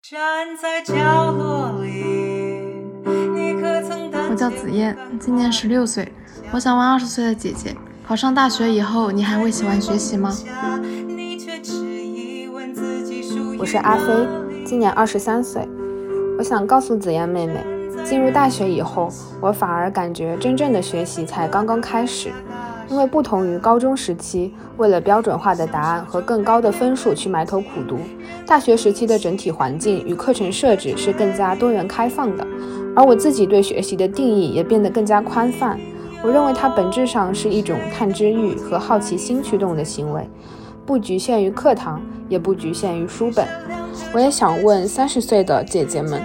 站在角落里，你可曾我叫紫燕，今年十六岁。我想问二十岁的姐姐，考上大学以后，你还会喜欢学习吗？我是阿飞，今年二十三岁。我想告诉紫燕妹妹，进入大学以后，我反而感觉真正的学习才刚刚开始。因为不同于高中时期，为了标准化的答案和更高的分数去埋头苦读，大学时期的整体环境与课程设置是更加多元开放的。而我自己对学习的定义也变得更加宽泛。我认为它本质上是一种探知欲和好奇心驱动的行为，不局限于课堂，也不局限于书本。我也想问三十岁的姐姐们，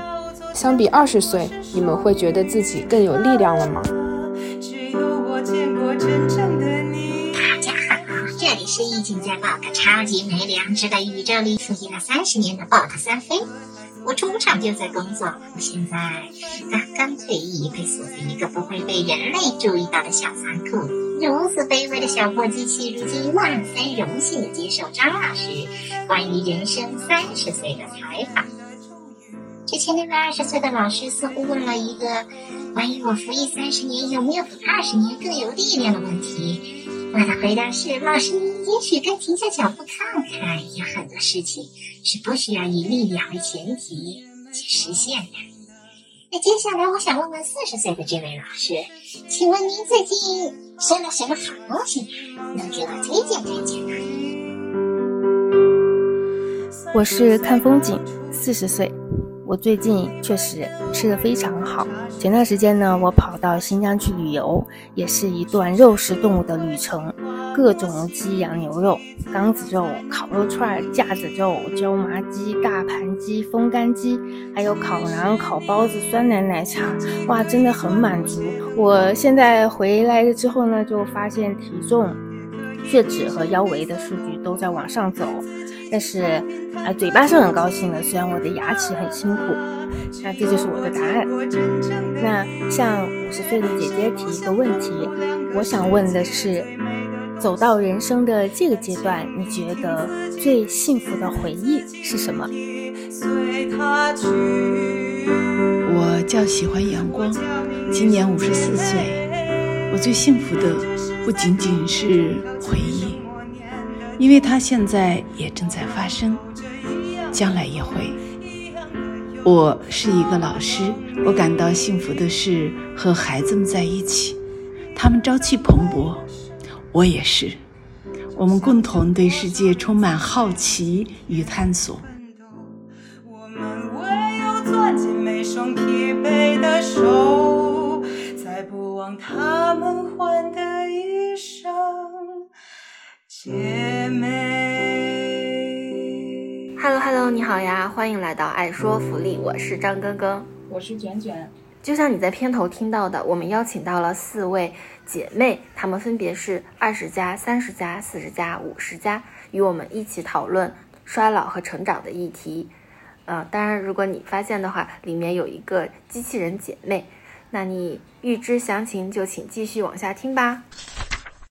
相比二十岁，你们会觉得自己更有力量了吗？只有我见过真正是一直在 bot 超级没良知的宇宙里服役了三十年的 bot 三飞。我出场就在工作，现在刚刚退役，被锁在一个不会被人类注意到的小仓库。如此卑微的小破机器，如今万分荣幸的接受张老师关于人生三十岁的采访。之前那位二十岁的老师似乎问了一个。关于我服役三十年有没有比二十年更有力量的问题，我的回答是：老师，也许该停下脚步看看，有很多事情是不需要以力量为前提去实现的。那接下来我想问问四十岁的这位老师，请问您最近收了什么好东西，能给我推荐推荐吗？我是看风景，四十岁。我最近确实吃的非常好。前段时间呢，我跑到新疆去旅游，也是一段肉食动物的旅程，各种鸡、羊、牛肉、缸子肉、烤肉串、架子肉、椒麻鸡、大盘鸡、风干鸡，还有烤馕、烤包子、酸奶奶茶，哇，真的很满足。我现在回来了之后呢，就发现体重、血脂和腰围的数据都在往上走。但是，啊，嘴巴是很高兴的，虽然我的牙齿很辛苦。那这就是我的答案。那向五十岁的姐姐提一个问题，我想问的是，走到人生的这个阶段，你觉得最幸福的回忆是什么？我叫喜欢阳光，今年五十四岁。我最幸福的不仅仅是回忆。因为它现在也正在发生，将来也会。我是一个老师，我感到幸福的是和孩子们在一起，他们朝气蓬勃，我也是。我们共同对世界充满好奇与探索。我们唯有攥紧每双疲惫的手，才不忘他们换的衣裳。姐妹，Hello Hello，你好呀，欢迎来到爱说福利，我是张根根，我是卷卷。就像你在片头听到的，我们邀请到了四位姐妹，她们分别是二十加、三十加、四十加、五十加，与我们一起讨论衰老和成长的议题。呃，当然，如果你发现的话，里面有一个机器人姐妹，那你预知详情就请继续往下听吧。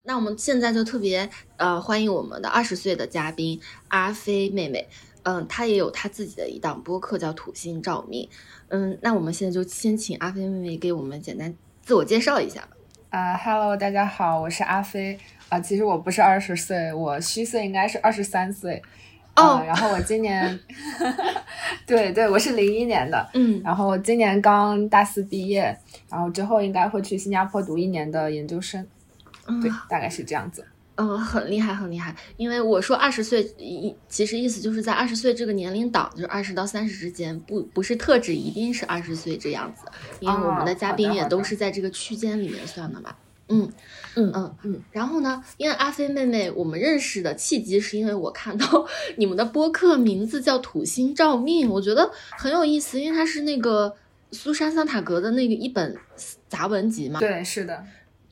那我们现在就特别呃欢迎我们的二十岁的嘉宾阿飞妹妹，嗯，她也有她自己的一档播客叫《土星照明》，嗯，那我们现在就先请阿飞妹妹给我们简单自我介绍一下吧。啊，Hello，大家好，我是阿飞。啊，其实我不是二十岁，我虚岁应该是二十三岁。哦，然后我今年，对对，我是零一年的，嗯，然后我今年刚大四毕业，然后之后应该会去新加坡读一年的研究生。对，大概是这样子。嗯，很厉害，很厉害。因为我说二十岁，一其实意思就是在二十岁这个年龄档，就是二十到三十之间，不不是特指一定是二十岁这样子。因为我们的嘉宾也都是在这个区间里面算的嘛。嗯嗯嗯嗯。然后呢，因为阿飞妹妹，我们认识的契机是因为我看到你们的播客名字叫《土星照命》，我觉得很有意思，因为它是那个苏珊·桑塔格的那个一本杂文集嘛。对，是的。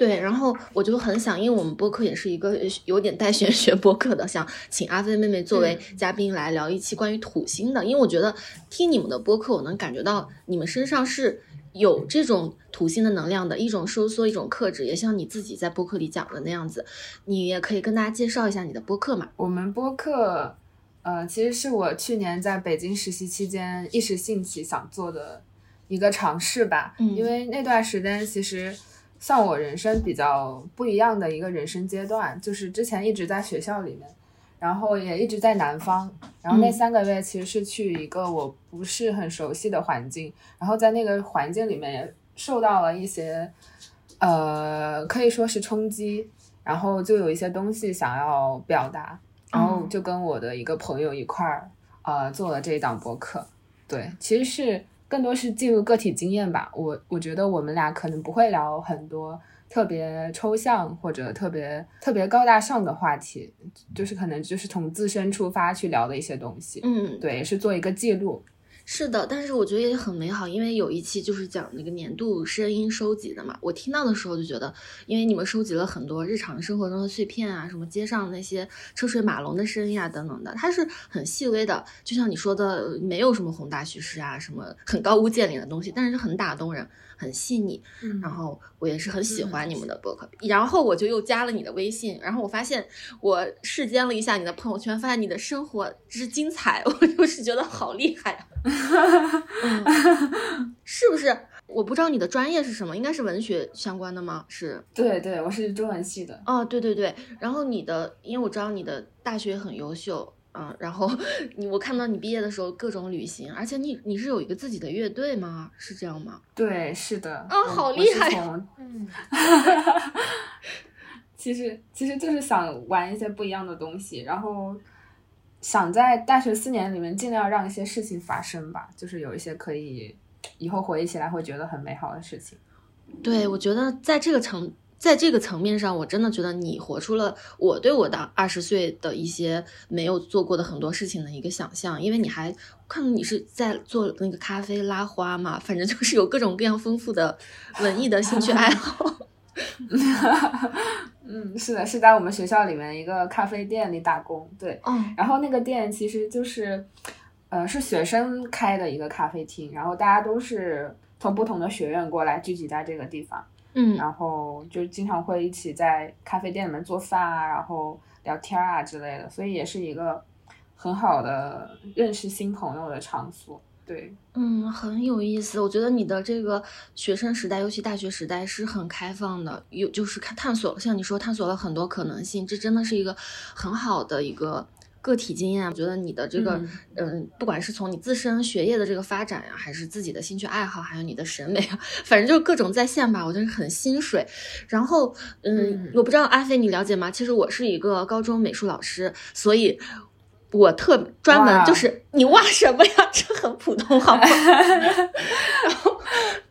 对，然后我就很想，因为我们播客也是一个有点带玄学播客的，想请阿飞妹妹作为嘉宾来聊一期关于土星的，因为我觉得听你们的播客，我能感觉到你们身上是有这种土星的能量的，一种收缩，一种克制，也像你自己在播客里讲的那样子，你也可以跟大家介绍一下你的播客嘛？我们播客，呃，其实是我去年在北京实习期间一时兴起想做的一个尝试吧。嗯，因为那段时间其实算我人生比较不一样的一个人生阶段，就是之前一直在学校里面，然后也一直在南方，然后那三个月其实是去一个我不是很熟悉的环境，然后在那个环境里面也受到了一些，呃，可以说是冲击，然后就有一些东西想要表达。然后就跟我的一个朋友一块儿，呃，做了这一档播客。对，其实是更多是记录个体经验吧。我我觉得我们俩可能不会聊很多特别抽象或者特别特别高大上的话题，就是可能就是从自身出发去聊的一些东西。嗯，对，是做一个记录。是的，但是我觉得也很美好，因为有一期就是讲那个年度声音收集的嘛。我听到的时候就觉得，因为你们收集了很多日常生活中的碎片啊，什么街上那些车水马龙的声音啊等等的，它是很细微的，就像你说的，没有什么宏大叙事啊，什么很高屋建瓴的东西，但是很打动人。很细腻，然后我也是很喜欢你们的博客，然后我就又加了你的微信，然后我发现我视奸了一下你的朋友圈，发现你的生活之精彩，我就是觉得好厉害啊，是不是？我不知道你的专业是什么，应该是文学相关的吗？是，对对，我是中文系的。哦，对对对，然后你的，因为我知道你的大学很优秀。嗯，然后你我看到你毕业的时候各种旅行，而且你你是有一个自己的乐队吗？是这样吗？对，是的。啊，好厉害！嗯，其实其实就是想玩一些不一样的东西，然后想在大学四年里面尽量让一些事情发生吧，就是有一些可以以后回忆起来会觉得很美好的事情。对，我觉得在这个程。在这个层面上，我真的觉得你活出了我对我的二十岁的一些没有做过的很多事情的一个想象，因为你还看到你是在做那个咖啡拉花嘛，反正就是有各种各样丰富的文艺的兴趣爱好。嗯，是的，是在我们学校里面一个咖啡店里打工，对，嗯，然后那个店其实就是，呃，是学生开的一个咖啡厅，然后大家都是从不同的学院过来聚集在这个地方。嗯，然后就经常会一起在咖啡店里面做饭啊，然后聊天啊之类的，所以也是一个很好的认识新朋友的场所。对，嗯，很有意思。我觉得你的这个学生时代，尤其大学时代是很开放的，有就是看探索，像你说探索了很多可能性，这真的是一个很好的一个。个体经验，我觉得你的这个，嗯，不管是从你自身学业的这个发展呀，还是自己的兴趣爱好，还有你的审美啊，反正就是各种在线吧，我觉得很心水。然后，嗯，我不知道阿飞你了解吗？其实我是一个高中美术老师，所以我特专门就是你哇什么呀？这很普通，好吗？然后，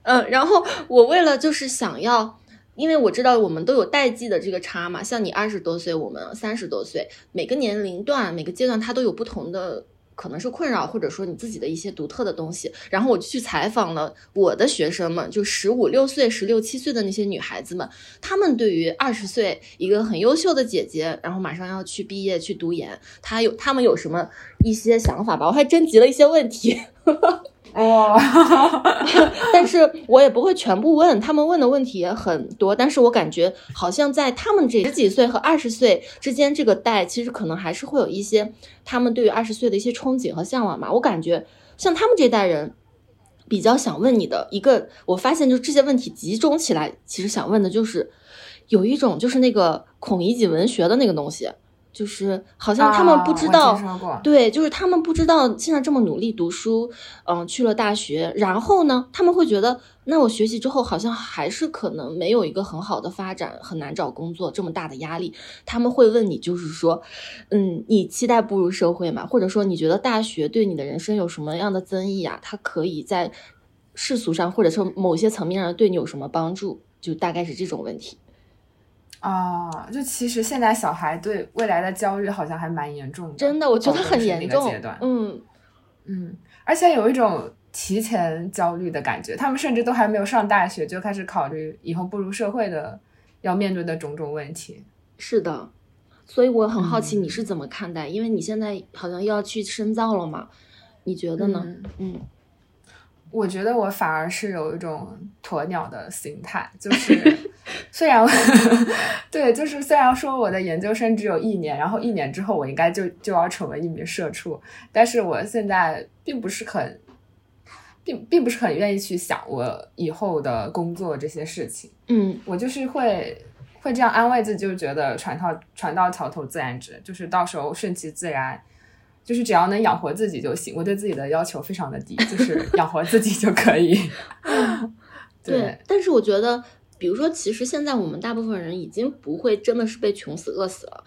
嗯，然后我为了就是想要。因为我知道我们都有代际的这个差嘛，像你二十多岁，我们三十多岁，每个年龄段、每个阶段，它都有不同的可能是困扰，或者说你自己的一些独特的东西。然后我就去采访了我的学生们，就十五六岁、十六七岁的那些女孩子们，她们对于二十岁一个很优秀的姐姐，然后马上要去毕业去读研，她有她们有什么一些想法吧？我还征集了一些问题。哦，但是我也不会全部问，他们问的问题也很多，但是我感觉好像在他们这十几岁和二十岁之间这个代，其实可能还是会有一些他们对于二十岁的一些憧憬和向往嘛。我感觉像他们这代人比较想问你的一个，我发现就这些问题集中起来，其实想问的就是有一种就是那个孔乙己文学的那个东西。就是好像他们不知道，对，就是他们不知道现在这么努力读书，嗯，去了大学，然后呢，他们会觉得，那我学习之后好像还是可能没有一个很好的发展，很难找工作，这么大的压力，他们会问你，就是说，嗯，你期待步入社会吗？或者说你觉得大学对你的人生有什么样的增益啊？它可以在世俗上，或者说某些层面上对你有什么帮助？就大概是这种问题。啊，就其实现在小孩对未来的焦虑好像还蛮严重的，真的，我觉得很严重。嗯嗯，而且有一种提前焦虑的感觉，他们甚至都还没有上大学就开始考虑以后步入社会的要面对的种种问题。是的，所以我很好奇你是怎么看待，因为你现在好像要去深造了嘛？你觉得呢？嗯，我觉得我反而是有一种鸵鸟的心态，就是 虽然 对，就是虽然说我的研究生只有一年，然后一年之后我应该就就要成为一名社畜，但是我现在并不是很，并并不是很愿意去想我以后的工作这些事情。嗯，我就是会会这样安慰自己，就觉得船到船到桥头自然直，就是到时候顺其自然。就是只要能养活自己就行，我对自己的要求非常的低，就是 养活自己就可以。对，但是我觉得，比如说，其实现在我们大部分人已经不会真的是被穷死饿死了，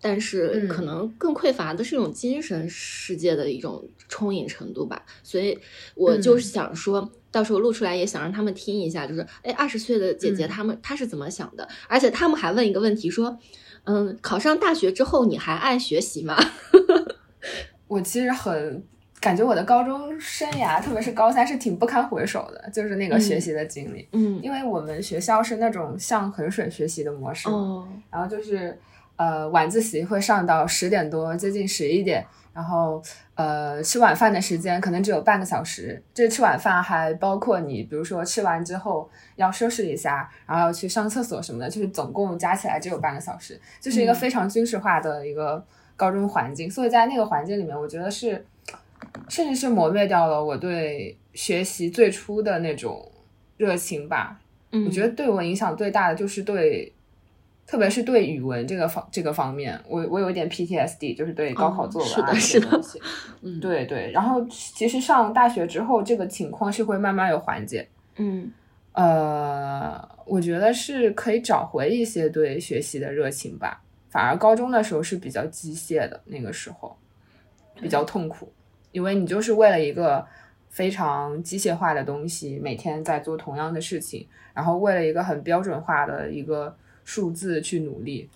但是可能更匮乏的是一种精神世界的一种充盈程度吧。所以我就是想说，到时候录出来也想让他们听一下，就是哎，二十岁的姐姐她们她是怎么想的？而且他们还问一个问题说，嗯，考上大学之后你还爱学习吗？我其实很感觉我的高中生涯，特别是高三，是挺不堪回首的，就是那个学习的经历。嗯，因为我们学校是那种像衡水学习的模式，哦，然后就是呃晚自习会上到十点多，接近十一点，然后呃吃晚饭的时间可能只有半个小时。这吃晚饭还包括你，比如说吃完之后要收拾一下，然后要去上厕所什么的，就是总共加起来只有半个小时，就是一个非常军事化的一个。高中环境，所以在那个环境里面，我觉得是，甚至是磨灭掉了我对学习最初的那种热情吧。嗯，我觉得对我影响最大的就是对，特别是对语文这个方这个方面，我我有一点 PTSD，就是对高考作文啊这些东西。嗯，对对。然后其实上大学之后，这个情况是会慢慢有缓解。嗯，呃，我觉得是可以找回一些对学习的热情吧。反而高中的时候是比较机械的，那个时候比较痛苦，因为你就是为了一个非常机械化的东西，每天在做同样的事情，然后为了一个很标准化的一个数字去努力，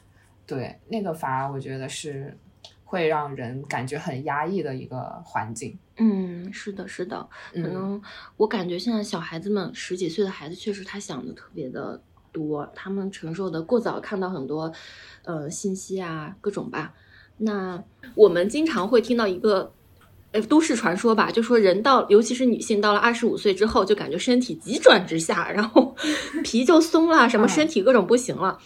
对那个反而我觉得是会让人感觉很压抑的一个环境。嗯，是的，是的，可能我感觉现在小孩子们十几岁的孩子，确实他想的特别的。多，他们承受的过早，看到很多，呃，信息啊，各种吧。那我们经常会听到一个，呃，都市传说吧，就说人到，尤其是女性到了二十五岁之后，就感觉身体急转直下，然后 皮就松了，什么身体各种不行了。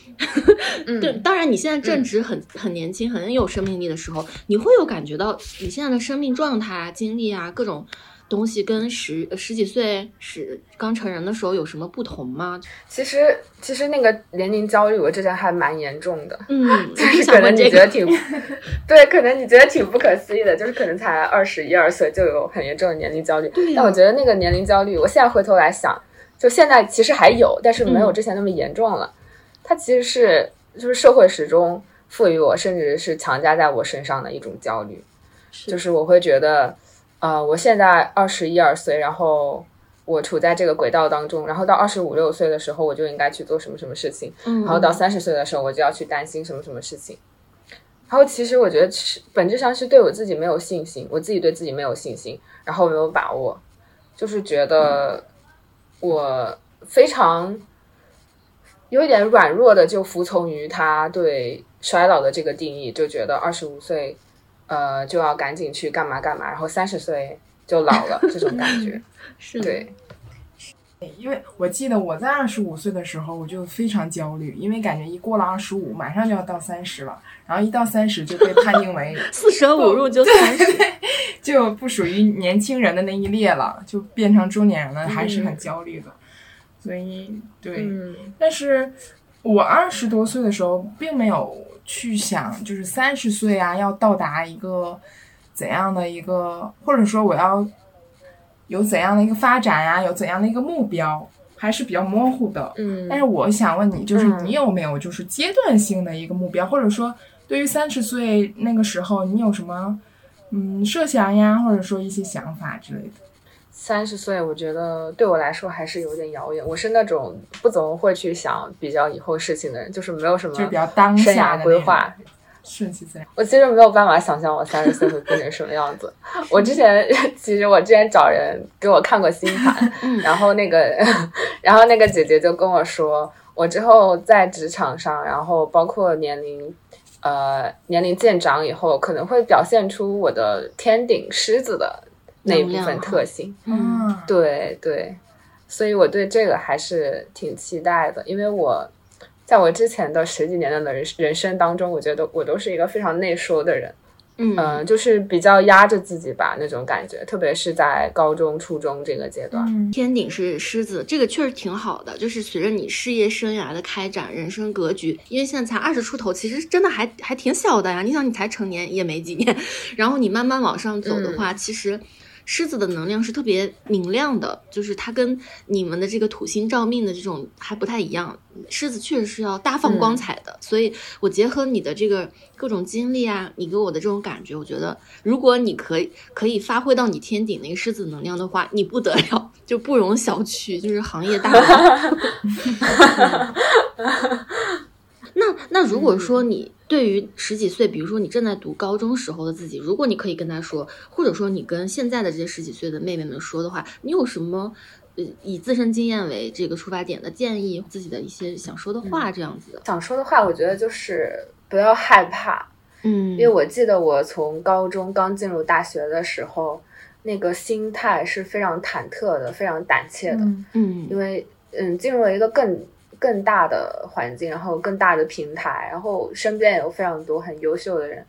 对，当然你现在正值很很年轻、很有生命力的时候，你会有感觉到你现在的生命状态啊、经历啊，各种。东西跟十十几岁十刚成人的时候有什么不同吗？其实其实那个年龄焦虑，我之前还蛮严重的。嗯，就是可能你觉得挺 对，可能你觉得挺不可思议的，就是可能才二十一二岁就有很严重的年龄焦虑。但我觉得那个年龄焦虑，我现在回头来想，就现在其实还有，但是没有之前那么严重了。它其实是就是社会始终赋予我，甚至是强加在我身上的一种焦虑，就是我会觉得。啊，我现在二十一二岁，然后我处在这个轨道当中，然后到二十五六岁的时候，我就应该去做什么什么事情，然后到三十岁的时候，我就要去担心什么什么事情。然后其实我觉得，是本质上是对我自己没有信心，我自己对自己没有信心，然后没有把握，就是觉得我非常有一点软弱的，就服从于他对衰老的这个定义，就觉得二十五岁。呃，就要赶紧去干嘛干嘛，然后三十岁就老了，这种感觉。是对。因为我记得我在二十五岁的时候，我就非常焦虑，因为感觉一过了二十五，马上就要到三十了，然后一到三十就被判定为 四舍五入就三十，就不属于年轻人的那一列了，就变成中年人了，还是很焦虑的。所以，对，但是我二十多岁的时候并没有。去想，就是三十岁啊，要到达一个怎样的一个，或者说我要有怎样的一个发展呀，有怎样的一个目标，还是比较模糊的。嗯。但是我想问你，就是你有没有就是阶段性的一个目标，或者说对于三十岁那个时候，你有什么嗯设想呀，或者说一些想法之类的？三十岁，我觉得对我来说还是有点遥远。我是那种不怎么会去想比较以后事情的人，就是没有什么就比较当下规划，顺其自然。我其实没有办法想象我三十岁会变成什么样子。我之前 其实我之前找人给我看过星盘，然后那个然后那个姐姐就跟我说，我之后在职场上，然后包括年龄呃年龄渐长以后，可能会表现出我的天顶狮子的。那一部分特性。嗯，对对，所以我对这个还是挺期待的，因为我在我之前的十几年的人人生当中，我觉得我都是一个非常内收的人。嗯，就是比较压着自己吧，那种感觉，特别是在高中、初中这个阶段。天顶是狮子，这个确实挺好的。就是随着你事业生涯的开展，人生格局，因为现在才二十出头，其实真的还还挺小的呀。你想，你才成年也没几年，然后你慢慢往上走的话，其实。狮子的能量是特别明亮的，就是它跟你们的这个土星照命的这种还不太一样。狮子确实是要大放光彩的，所以我结合你的这个各种经历啊，你给我的这种感觉，我觉得如果你可以可以发挥到你天顶那个狮子能量的话，你不得了，就不容小觑，就是行业大佬。那那如果说你对于十几岁，比如说你正在读高中时候的自己，如果你可以跟他说，或者说你跟现在的这些十几岁的妹妹们说的话，你有什么呃以自身经验为这个出发点的建议，自己的一些想说的话，这样子的？想说的话，我觉得就是不要害怕，嗯，因为我记得我从高中刚进入大学的时候，那个心态是非常忐忑的，非常胆怯的，嗯，因为嗯进入了一个更。更大的环境，然后更大的平台，然后身边有非常多很优秀的人，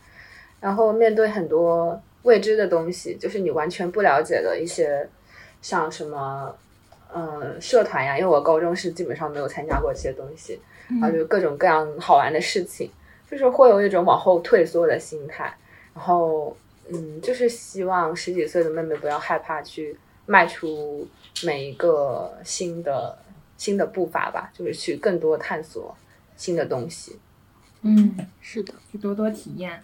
然后面对很多未知的东西，就是你完全不了解的一些，像什么，嗯，社团呀，因为我高中是基本上没有参加过这些东西，然后就各种各样好玩的事情，就是会有一种往后退缩的心态，然后，嗯，就是希望十几岁的妹妹不要害怕去迈出每一个新的。新的步伐吧，就是去更多探索新的东西。嗯，是的，去多多体验。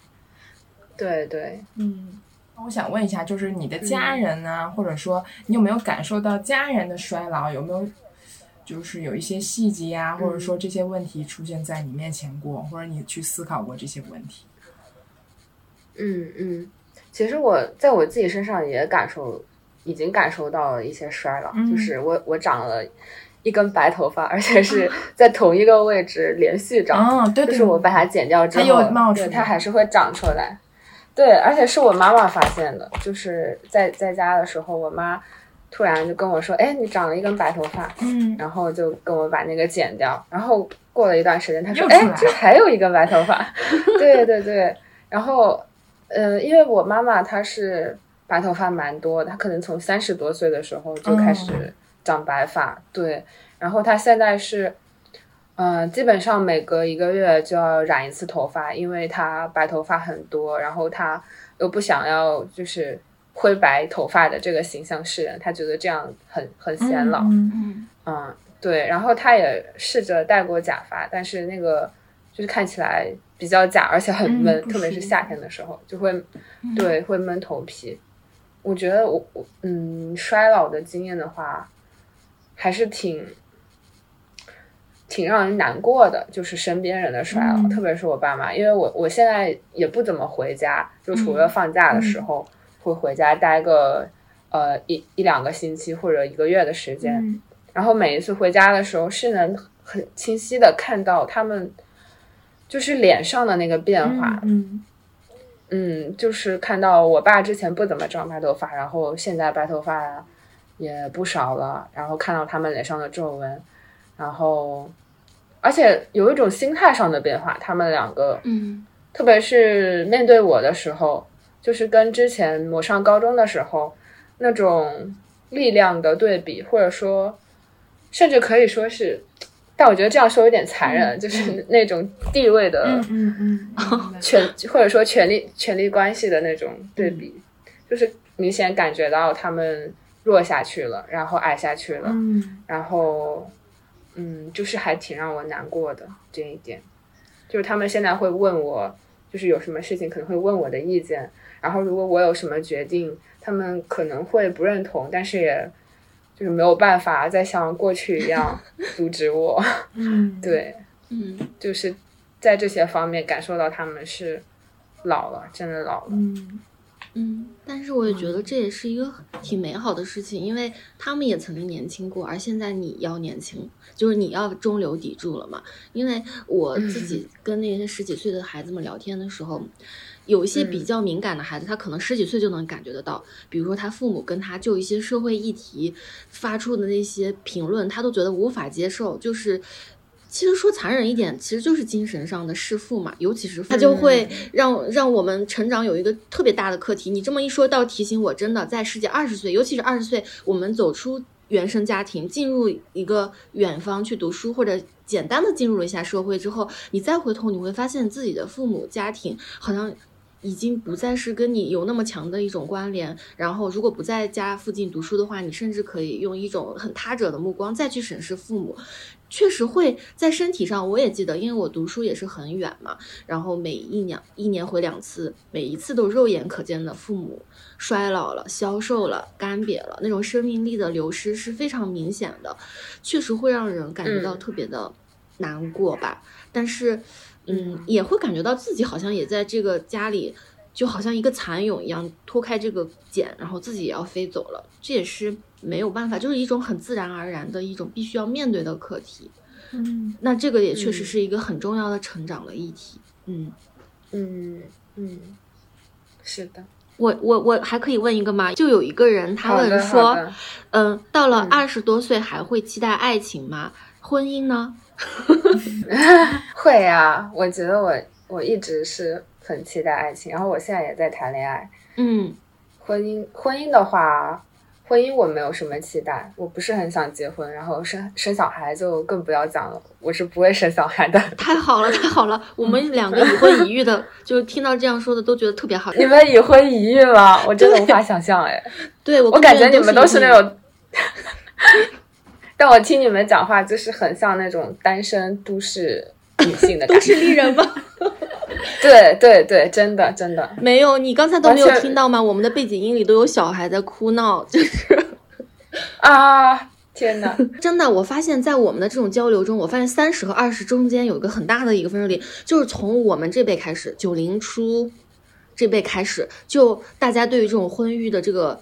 对对，嗯。那我想问一下，就是你的家人呢，或者说你有没有感受到家人的衰老？有没有就是有一些细节啊，或者说这些问题出现在你面前过，或者你去思考过这些问题？嗯嗯，其实我在我自己身上也感受，已经感受到了一些衰老，就是我我长了。一根白头发，而且是 在同一个位置连续长，就是我把它剪掉之后，对它还是会长出来。对，而且是我妈妈发现的，就是在在家的时候，我妈突然就跟我说：“哎，你长了一根白头发。”嗯，然后就跟我把那个剪掉。然后过了一段时间，她说：“哎，这还有一根白头发。”对对对。然后，呃，因为我妈妈她是白头发蛮多，她可能从三十多岁的时候就开始。长白发，对，然后他现在是，嗯，基本上每隔一个月就要染一次头发，因为他白头发很多，然后他又不想要就是灰白头发的这个形象示人，他觉得这样很很显老，嗯嗯，对，然后他也试着戴过假发，但是那个就是看起来比较假，而且很闷，特别是夏天的时候就会，对，会闷头皮。我觉得我我嗯，衰老的经验的话。还是挺挺让人难过的，就是身边人的衰老，特别是我爸妈，因为我我现在也不怎么回家，就除了放假的时候会回家待个呃一一两个星期或者一个月的时间，然后每一次回家的时候是能很清晰的看到他们就是脸上的那个变化，嗯。嗯，就是看到我爸之前不怎么长白头发，然后现在白头发。也不少了，然后看到他们脸上的皱纹，然后，而且有一种心态上的变化。他们两个，嗯，特别是面对我的时候，就是跟之前我上高中的时候那种力量的对比，或者说，甚至可以说是，但我觉得这样说有点残忍，就是那种地位的，嗯 嗯，权或者说权力权力关系的那种对比，就是明显感觉到他们。弱下去了，然后矮下去了，嗯。然后，嗯，就是还挺让我难过的这一点，就是他们现在会问我，就是有什么事情可能会问我的意见，然后如果我有什么决定，他们可能会不认同，但是也就是没有办法再像过去一样 阻止我，嗯，对，嗯，就是在这些方面感受到他们是老了，真的老了，嗯。嗯，但是我也觉得这也是一个挺美好的事情，因为他们也曾经年轻过，而现在你要年轻，就是你要中流砥柱了嘛。因为我自己跟那些十几岁的孩子们聊天的时候，有一些比较敏感的孩子，他可能十几岁就能感觉得到，比如说他父母跟他就一些社会议题发出的那些评论，他都觉得无法接受。就是其实说残忍一点，其实就是精神上的弑父嘛。尤其是他就会让让我们成长有一个特别大的课题。你这么一说，倒提醒我，真的在十几二十岁，尤其是二十岁，我们走出原生家庭，进入一个远方去读书或者。简单的进入了一下社会之后，你再回头，你会发现自己的父母家庭好像已经不再是跟你有那么强的一种关联。然后，如果不在家附近读书的话，你甚至可以用一种很他者的目光再去审视父母。确实会在身体上，我也记得，因为我读书也是很远嘛，然后每一年一年回两次，每一次都肉眼可见的父母衰老了、消瘦了、干瘪了，那种生命力的流失是非常明显的，确实会让人感觉到特别的难过吧。但是，嗯，也会感觉到自己好像也在这个家里。就好像一个蚕蛹一样脱开这个茧，然后自己也要飞走了，这也是没有办法，就是一种很自然而然的一种必须要面对的课题。嗯，那这个也确实是一个很重要的成长的议题。嗯嗯嗯，是的。我我我还可以问一个吗？就有一个人他问说，嗯，到了二十多岁还会期待爱情吗？婚姻呢？会啊，我觉得我我一直是。很期待爱情，然后我现在也在谈恋爱。嗯，婚姻婚姻的话，婚姻我没有什么期待，我不是很想结婚，然后生生小孩就更不要讲了，我是不会生小孩的。太好了，太好了，我们两个已婚已育的，就听到这样说的都觉得特别好。你们已婚已育吗？我真的无法想象哎。对，我感觉你们都是那种，但我听你们讲话就是很像那种单身都市女性的 都市丽人吗？对对对，真的真的没有，你刚才都没有听到吗？我们的背景音里都有小孩在哭闹，就是 啊，天哪！真的，我发现，在我们的这种交流中，我发现三十和二十中间有一个很大的一个分水岭，就是从我们这辈开始，九零初这辈开始，就大家对于这种婚育的这个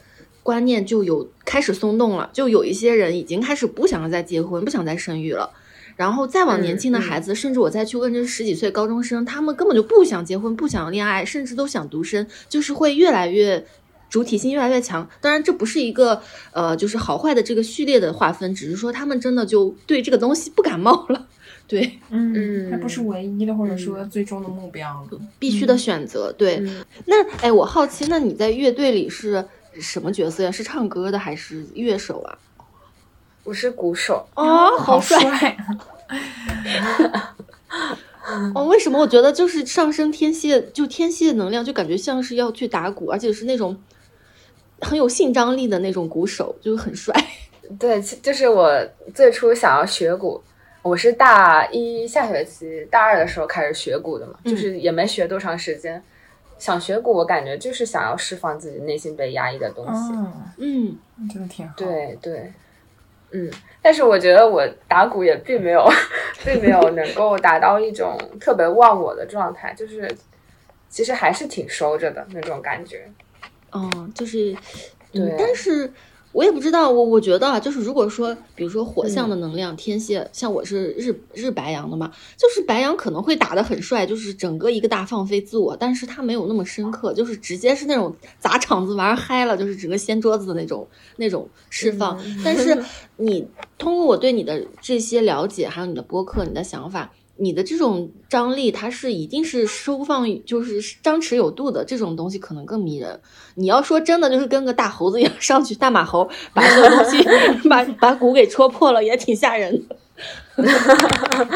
观念就有开始松动了，就有一些人已经开始不想再结婚，不想再生育了。然后再往年轻的孩子，甚至我再去问这十几岁高中生，他们根本就不想结婚，不想恋爱，甚至都想独身，就是会越来越主体性越来越强。当然，这不是一个呃，就是好坏的这个序列的划分，只是说他们真的就对这个东西不感冒了。对，嗯，它不是唯一的，或者说最终的目标，必须的选择。对，那哎，我好奇，那你在乐队里是什么角色呀？是唱歌的还是乐手啊？我是鼓手哦，好帅！哦，为什么我觉得就是上升天蝎，就天蝎的能量，就感觉像是要去打鼓，而且是那种很有性张力的那种鼓手，就很帅。对，就是我最初想要学鼓，我是大一下学期大二的时候开始学鼓的嘛，就是也没学多长时间。想学鼓，我感觉就是想要释放自己内心被压抑的东西。嗯，真的挺好。对对。嗯，但是我觉得我打鼓也并没有，并没有能够达到一种特别忘我的状态，就是其实还是挺收着的那种感觉。嗯，就是，对，但是。我也不知道，我我觉得啊，就是如果说，比如说火象的能量，天蝎，像我是日日白羊的嘛，就是白羊可能会打得很帅，就是整个一个大放飞自我，但是他没有那么深刻，就是直接是那种砸场子玩嗨了，就是整个掀桌子的那种那种释放。但是你通过我对你的这些了解，还有你的播客，你的想法。你的这种张力，它是一定是收放，就是张弛有度的，这种东西可能更迷人。你要说真的，就是跟个大猴子一样上去，大马猴把这个东西 把把鼓给戳破了，也挺吓人的。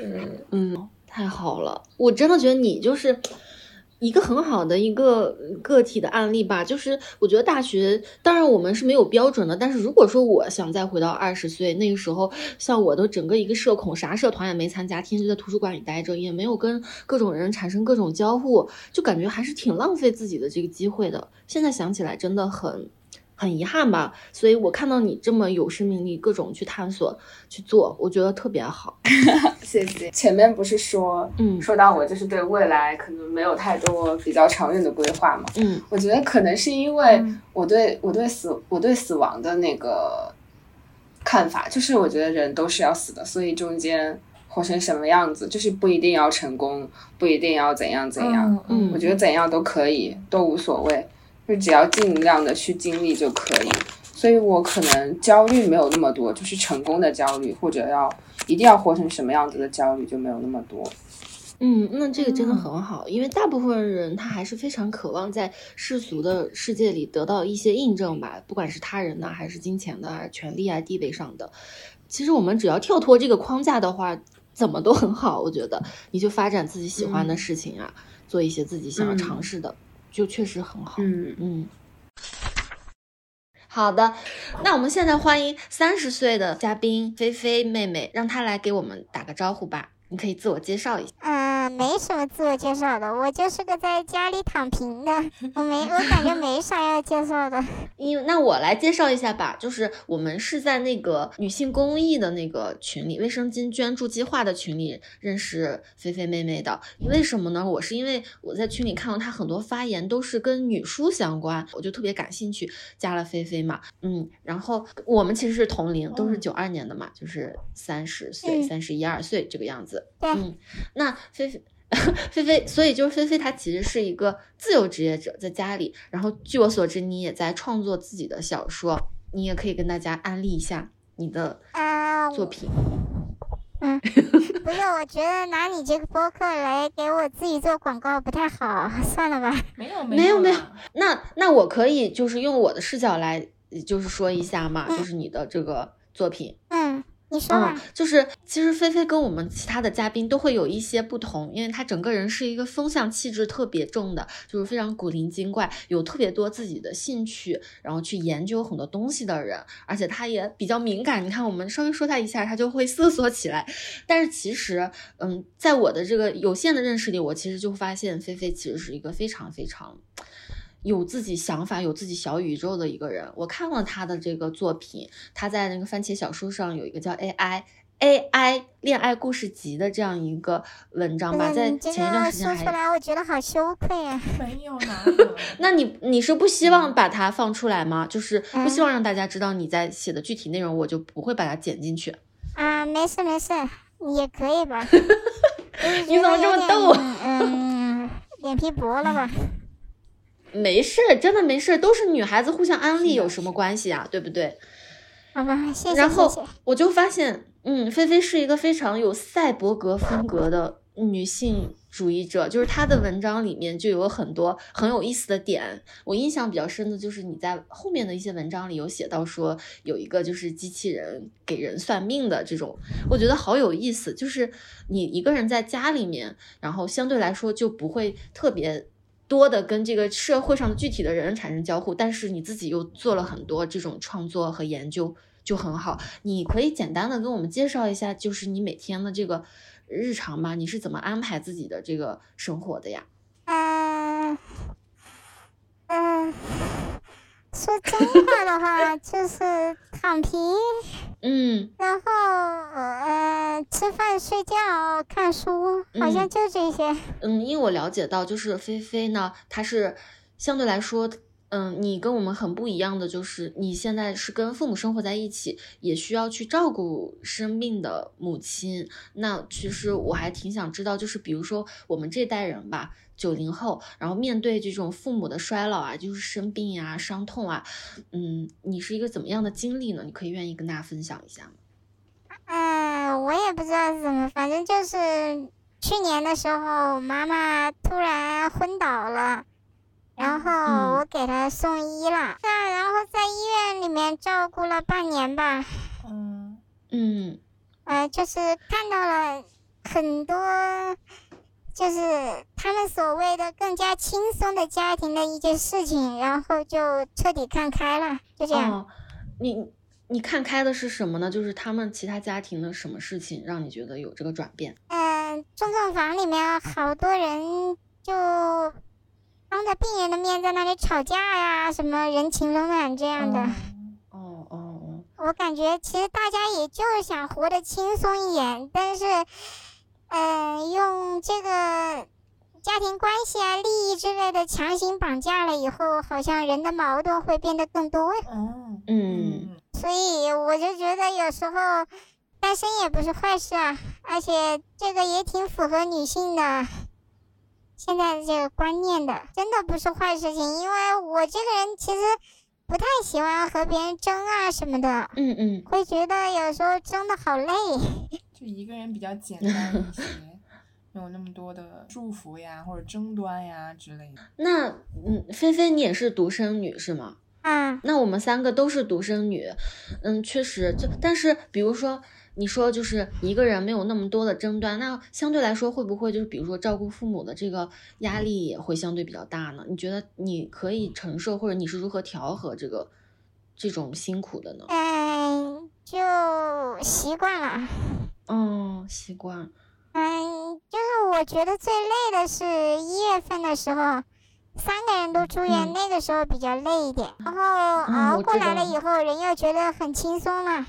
嗯嗯，太好了，我真的觉得你就是。一个很好的一个个体的案例吧，就是我觉得大学，当然我们是没有标准的，但是如果说我想再回到二十岁那个时候，像我的整个一个社恐，啥社团也没参加，天天就在图书馆里待着，也没有跟各种人产生各种交互，就感觉还是挺浪费自己的这个机会的。现在想起来真的很。很遗憾吧，所以我看到你这么有生命力，各种去探索去做，我觉得特别好。谢谢。前面不是说，嗯，说到我就是对未来可能没有太多比较长远的规划嘛，嗯，我觉得可能是因为我对我对死我对死亡的那个看法，就是我觉得人都是要死的，所以中间活成什么样子，就是不一定要成功，不一定要怎样怎样。嗯，我觉得怎样都可以，都无所谓，就只要尽量的去经历就可以。所以我可能焦虑没有那么多，就是成功的焦虑，或者要一定要活成什么样子的焦虑就没有那么多。嗯，那这个真的很好，因为大部分人他还是非常渴望在世俗的世界里得到一些印证吧，不管是他人呢，还是金钱的、权利啊、地位上的。其实我们只要跳脱这个框架的话，怎么都很好。我觉得你就发展自己喜欢的事情啊，做一些自己想要尝试的，就确实很好。嗯嗯。好的，那我们现在欢迎三十岁的嘉宾菲菲妹妹，让她来给我们打个招呼吧。你可以自我介绍一下。嗯，没什么自我介绍的，我就是个在家里躺平的，我没，我感觉没啥要介绍的。因那我来介绍一下吧，就是我们是在那个女性公益的那个群里，卫生巾捐助计划的群里认识菲菲妹妹的。为什么呢？我是因为我在群里看到她很多发言都是跟女书相关，我就特别感兴趣，加了菲菲嘛。嗯，然后我们其实是同龄，都是九二年的嘛，就是三十岁、三十一二岁这个样子。嗯，那菲菲，菲菲，所以就是菲菲，她其实是一个自由职业者，在家里。然后据我所知，你也在创作自己的小说，你也可以跟大家安利一下你的作品。嗯，不是，我觉得拿你这个播客来给我自己做广告不太好，算了吧。没有，没有，没有。那那我可以就是用我的视角来，就是说一下嘛，就是你的这个作品。嗯。你说嗯，就是其实菲菲跟我们其他的嘉宾都会有一些不同，因为她整个人是一个风向气质特别重的，就是非常古灵精怪，有特别多自己的兴趣，然后去研究很多东西的人，而且她也比较敏感。你看，我们稍微说她一下，她就会瑟缩起来。但是其实，嗯，在我的这个有限的认识里，我其实就发现菲菲其实是一个非常非常。有自己想法、有自己小宇宙的一个人。我看了他的这个作品，他在那个番茄小说上有一个叫 AI AI 恋爱故事集的这样一个文章吧，在前一段时间还说出来，我觉得好羞愧啊！没有呢，那你你是不希望把它放出来吗？就是不希望让大家知道你在写的具体内容，我就不会把它剪进去。啊，没事没事，也可以吧？你怎么这么逗？嗯，脸皮薄了吧？没事，真的没事，都是女孩子互相安利，有什么关系啊？对不对？好吧，谢谢。然后我就发现，嗯，菲菲是一个非常有赛博格风格的女性主义者，就是她的文章里面就有很多很有意思的点。我印象比较深的就是你在后面的一些文章里有写到说，有一个就是机器人给人算命的这种，我觉得好有意思。就是你一个人在家里面，然后相对来说就不会特别。多的跟这个社会上的具体的人产生交互，但是你自己又做了很多这种创作和研究，就很好。你可以简单的跟我们介绍一下，就是你每天的这个日常吗？你是怎么安排自己的这个生活的呀？嗯嗯。说真话的话，就是躺平，嗯，然后呃吃饭、睡觉、看书，好像就这些。嗯，因为我了解到，就是菲菲呢，她是相对来说，嗯，你跟我们很不一样的，就是你现在是跟父母生活在一起，也需要去照顾生病的母亲。那其实我还挺想知道，就是比如说我们这代人吧。九零后，然后面对这种父母的衰老啊，就是生病呀、伤痛啊，嗯，你是一个怎么样的经历呢？你可以愿意跟大家分享一下吗？嗯，我也不知道是怎么，反正就是去年的时候，妈妈突然昏倒了，然后我给她送医了，那然后在医院里面照顾了半年吧。嗯嗯，呃，就是看到了很多。就是他们所谓的更加轻松的家庭的一件事情，然后就彻底看开了，就这样。你你看开的是什么呢？就是他们其他家庭的什么事情让你觉得有这个转变？嗯，重症房里面好多人就当着病人的面在那里吵架呀，什么人情冷暖这样的。哦哦哦。我感觉其实大家也就是想活得轻松一点，但是。嗯，用这个家庭关系啊、利益之类的强行绑架了以后，好像人的矛盾会变得更多。嗯嗯，所以我就觉得有时候单身也不是坏事啊。而且这个也挺符合女性的现在的这个观念的，真的不是坏事情。因为我这个人其实不太喜欢和别人争啊什么的，嗯嗯，会觉得有时候争的好累。就一个人比较简单一些，没有那么多的祝福呀或者争端呀之类的。那嗯，菲菲你也是独生女是吗？嗯，那我们三个都是独生女，嗯，确实，就但是比如说。你说就是一个人没有那么多的争端，那相对来说会不会就是比如说照顾父母的这个压力也会相对比较大呢？你觉得你可以承受，或者你是如何调和这个这种辛苦的呢？嗯，就习惯了。嗯，习惯。嗯，就是我觉得最累的是一月份的时候，三个人都住院，那个时候比较累一点，然后熬过来了以后，人又觉得很轻松了。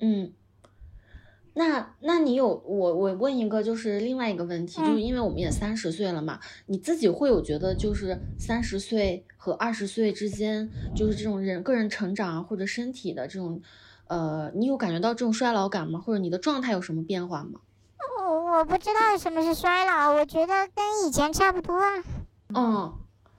嗯，那那你有我我问一个就是另外一个问题，就是因为我们也三十岁了嘛，你自己会有觉得就是三十岁和二十岁之间，就是这种人个人成长或者身体的这种，呃，你有感觉到这种衰老感吗？或者你的状态有什么变化吗？我我不知道什么是衰老，我觉得跟以前差不多。嗯，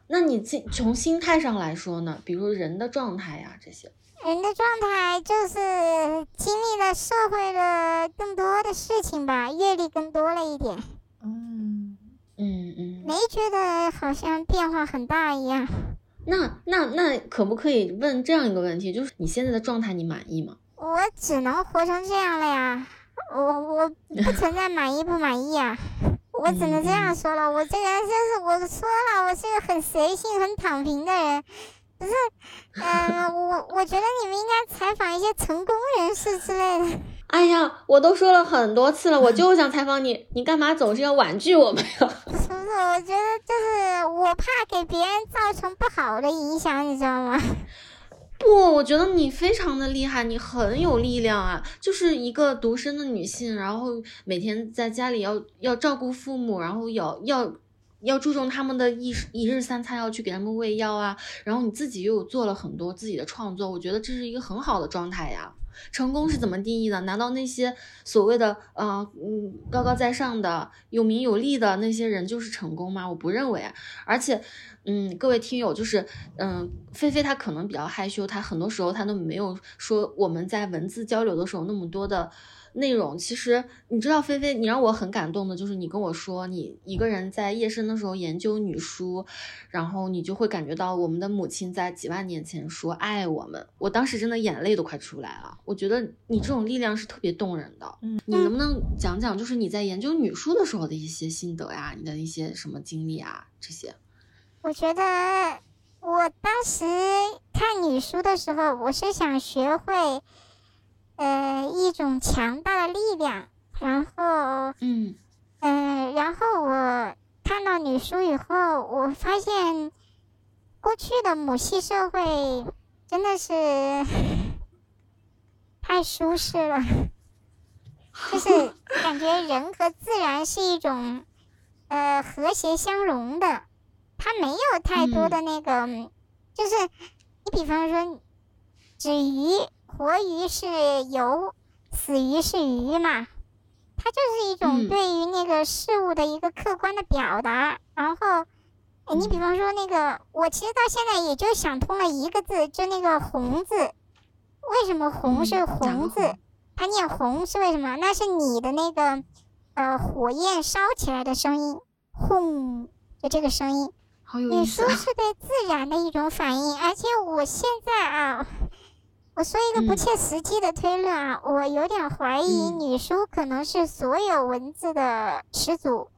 那你心从心态上来说呢？比如人的状态呀这些。人的状态就是经历了社会的更多的事情吧，阅历更多了一点。嗯嗯嗯，没觉得好像变化很大一样。那那那可不可以问这样一个问题，就是你现在的状态你满意吗？我只能活成这样了呀，我我不存在满意不满意啊，我只能这样说了。我这人就是我说了，我是个很随性、很躺平的人。不是，嗯，我我觉得你们应该采访一些成功人士之类的。哎呀，我都说了很多次了，我就想采访你，你干嘛总是要婉拒我们呀？不是，我觉得就是我怕给别人造成不好的影响，你知道吗？不，我觉得你非常的厉害，你很有力量啊，就是一个独身的女性，然后每天在家里要要照顾父母，然后要要。要注重他们的一一日三餐，要去给他们喂药啊。然后你自己又做了很多自己的创作，我觉得这是一个很好的状态呀。成功是怎么定义的？难道那些所谓的呃嗯高高在上的有名有利的那些人就是成功吗？我不认为。而且，嗯，各位听友，就是嗯，菲菲她可能比较害羞，她很多时候她都没有说我们在文字交流的时候那么多的。内容其实你知道，菲菲，你让我很感动的，就是你跟我说，你一个人在夜深的时候研究女书，然后你就会感觉到我们的母亲在几万年前说爱我们，我当时真的眼泪都快出来了。我觉得你这种力量是特别动人的。嗯，你能不能讲讲，就是你在研究女书的时候的一些心得呀，你的一些什么经历啊这些？我觉得我当时看女书的时候，我是想学会。呃，一种强大的力量，然后，嗯，嗯，然后我看到女书以后，我发现过去的母系社会真的是太舒适了，就是感觉人和自然是一种呃和谐相融的，它没有太多的那个，就是你比方说止鱼。活鱼是油，死鱼是鱼嘛？它就是一种对于那个事物的一个客观的表达。然后，你比方说那个，我其实到现在也就想通了一个字，就那个“红”字。为什么“红”是“红”字？它念“红”是为什么？那是你的那个呃火焰烧起来的声音，“轰”就这个声音。你说是对自然的一种反应，而且我现在啊。我说一个不切实际的推论啊，我有点怀疑女书可能是所有文字的始祖，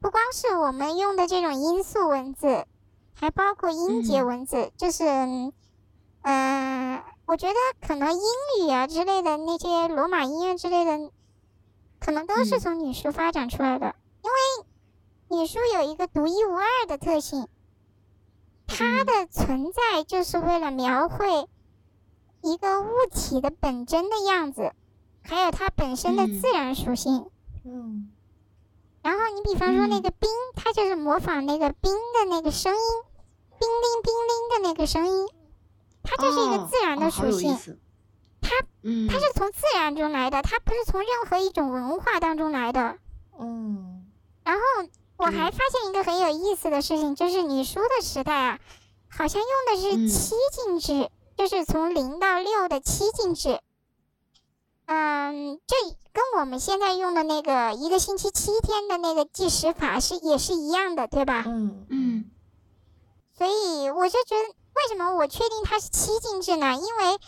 不光是我们用的这种音素文字，还包括音节文字，就是，嗯，我觉得可能英语啊之类的那些罗马音乐之类的，可能都是从女书发展出来的，因为女书有一个独一无二的特性，它的存在就是为了描绘。一个物体的本真的样子，还有它本身的自然属性。嗯。然后你比方说那个冰，它就是模仿那个冰的那个声音，冰冰冰铃的那个声音，它就是一个自然的属性。它，它是从自然中来的，它不是从任何一种文化当中来的。嗯。然后我还发现一个很有意思的事情，就是你说的时代啊，好像用的是七进制，就是从零到六的七进制。嗯，这跟我们现在用的那个一个星期七天的那个计时法是也是一样的，对吧？嗯嗯。所以我就觉得，为什么我确定它是七进制呢？因为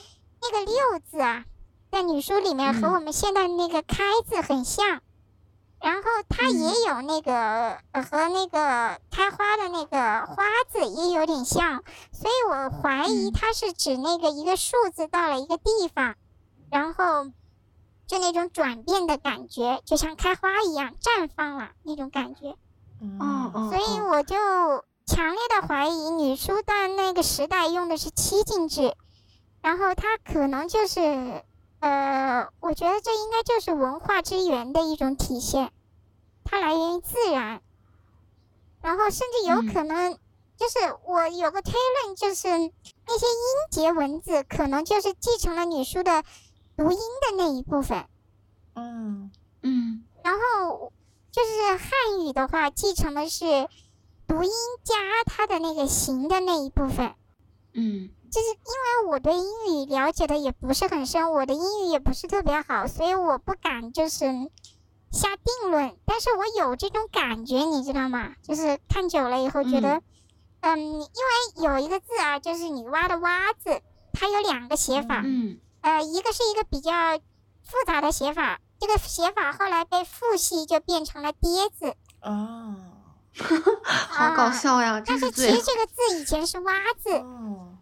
那个六字啊，在女书里面和我们现在那个开字很像，然后它也有那个和那个开花的那个花字也有点像，所以我怀疑它是指那个一个数字到了一个地方，然后。就那种转变的感觉，就像开花一样绽放了那种感觉。哦哦。所以我就强烈的怀疑女书的那个时代用的是七进制，然后它可能就是，呃，我觉得这应该就是文化之源的一种体现，它来源于自然，然后甚至有可能就是我有个推论，就是那些音节文字可能就是继承了女书的。读音的那一部分，嗯。嗯，然后就是汉语的话，继承的是读音加它的那个形的那一部分，嗯，就是因为我对英语了解的也不是很深，我的英语也不是特别好，所以我不敢就是下定论，但是我有这种感觉，你知道吗？就是看久了以后觉得，嗯，因为有一个字啊，就是女娲的娲字，它有两个写法，嗯。呃，一个是一个比较复杂的写法，这个写法后来被复系，就变成了“爹”字。哦，好搞笑呀！但是其实这个字以前是“蛙”字。哦。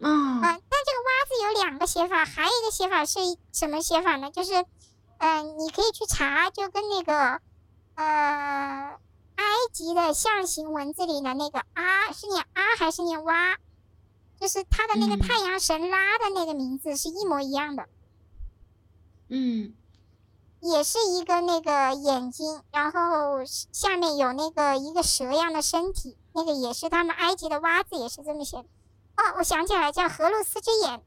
嗯。但这个“蛙”字有两个写法，还有一个写法是什么写法呢？就是，嗯，你可以去查，就跟那个，呃，埃及的象形文字里的那个“啊”是念“啊”还是念“蛙”？就是他的那个太阳神拉的那个名字是一模一样的，嗯，也是一个那个眼睛，然后下面有那个一个蛇样的身体，那个也是他们埃及的蛙字也是这么写的。哦，我想起来叫荷鲁斯之眼，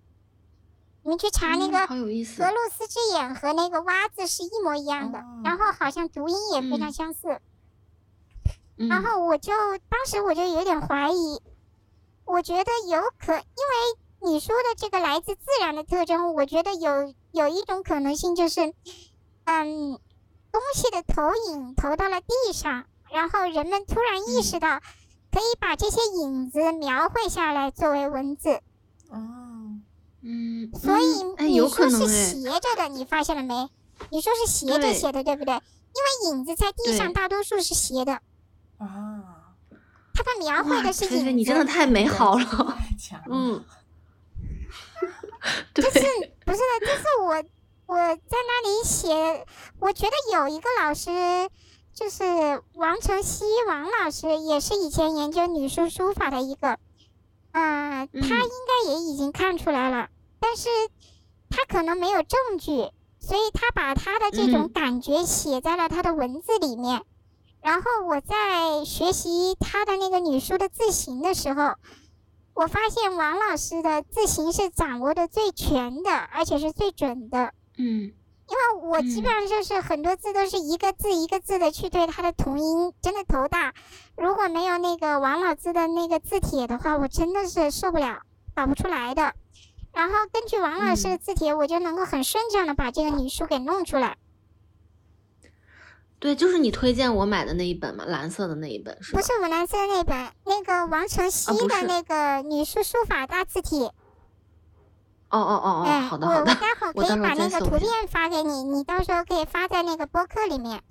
你们去查那个。荷鲁斯之眼和那个蛙字是一模一样的，然后好像读音也非常相似。然后我就当时我就有点怀疑。我觉得有可，因为你说的这个来自自然的特征，我觉得有有一种可能性就是，嗯，东西的投影投到了地上，然后人们突然意识到可以把这些影子描绘下来作为文字。哦，嗯，所以你说是斜着的，你发现了没？你说是斜着写的，对不对？因为影子在地上大多数是斜的。啊。他在描绘的是影子，你真的太美好了，嗯，就是不是的，就是我我在那里写，我觉得有一个老师，就是王承熙王老师，也是以前研究女书书法的一个，啊，他应该也已经看出来了，但是他可能没有证据，所以他把他的这种感觉写在了他的文字里面。然后我在学习他的那个女书的字形的时候，我发现王老师的字形是掌握的最全的，而且是最准的。嗯，因为我基本上就是很多字都是一个字一个字的去对它的同音，真的头大。如果没有那个王老师的那个字帖的话，我真的是受不了，导不出来的。然后根据王老师的字帖，我就能够很顺畅的把这个女书给弄出来。对，就是你推荐我买的那一本嘛，蓝色的那一本是不是我蓝色的那本，那个王晨曦的那个女书书法大字体。哦哦哦哦哦，好的好的，我我待会儿可以把那个图片发给你，你到时候可以发在那个播客里面，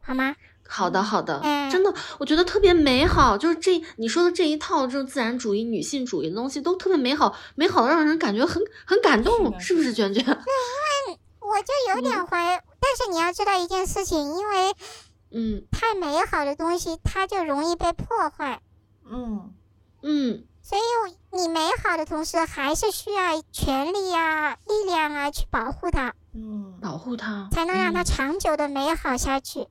好吗？好的好的，真的，我觉得特别美好，就是这你说的这一套就是自然主义、女性主义的东西都特别美好，美好的让人感觉很很感动，是不是娟娟？对，因为我就有点怀。但是你要知道一件事情，因为，嗯，太美好的东西它就容易被破坏，嗯。嗯，所以你美好的同时还是需要权力啊、力量啊去保护它，嗯，保护它，才能让它长久的美好下去。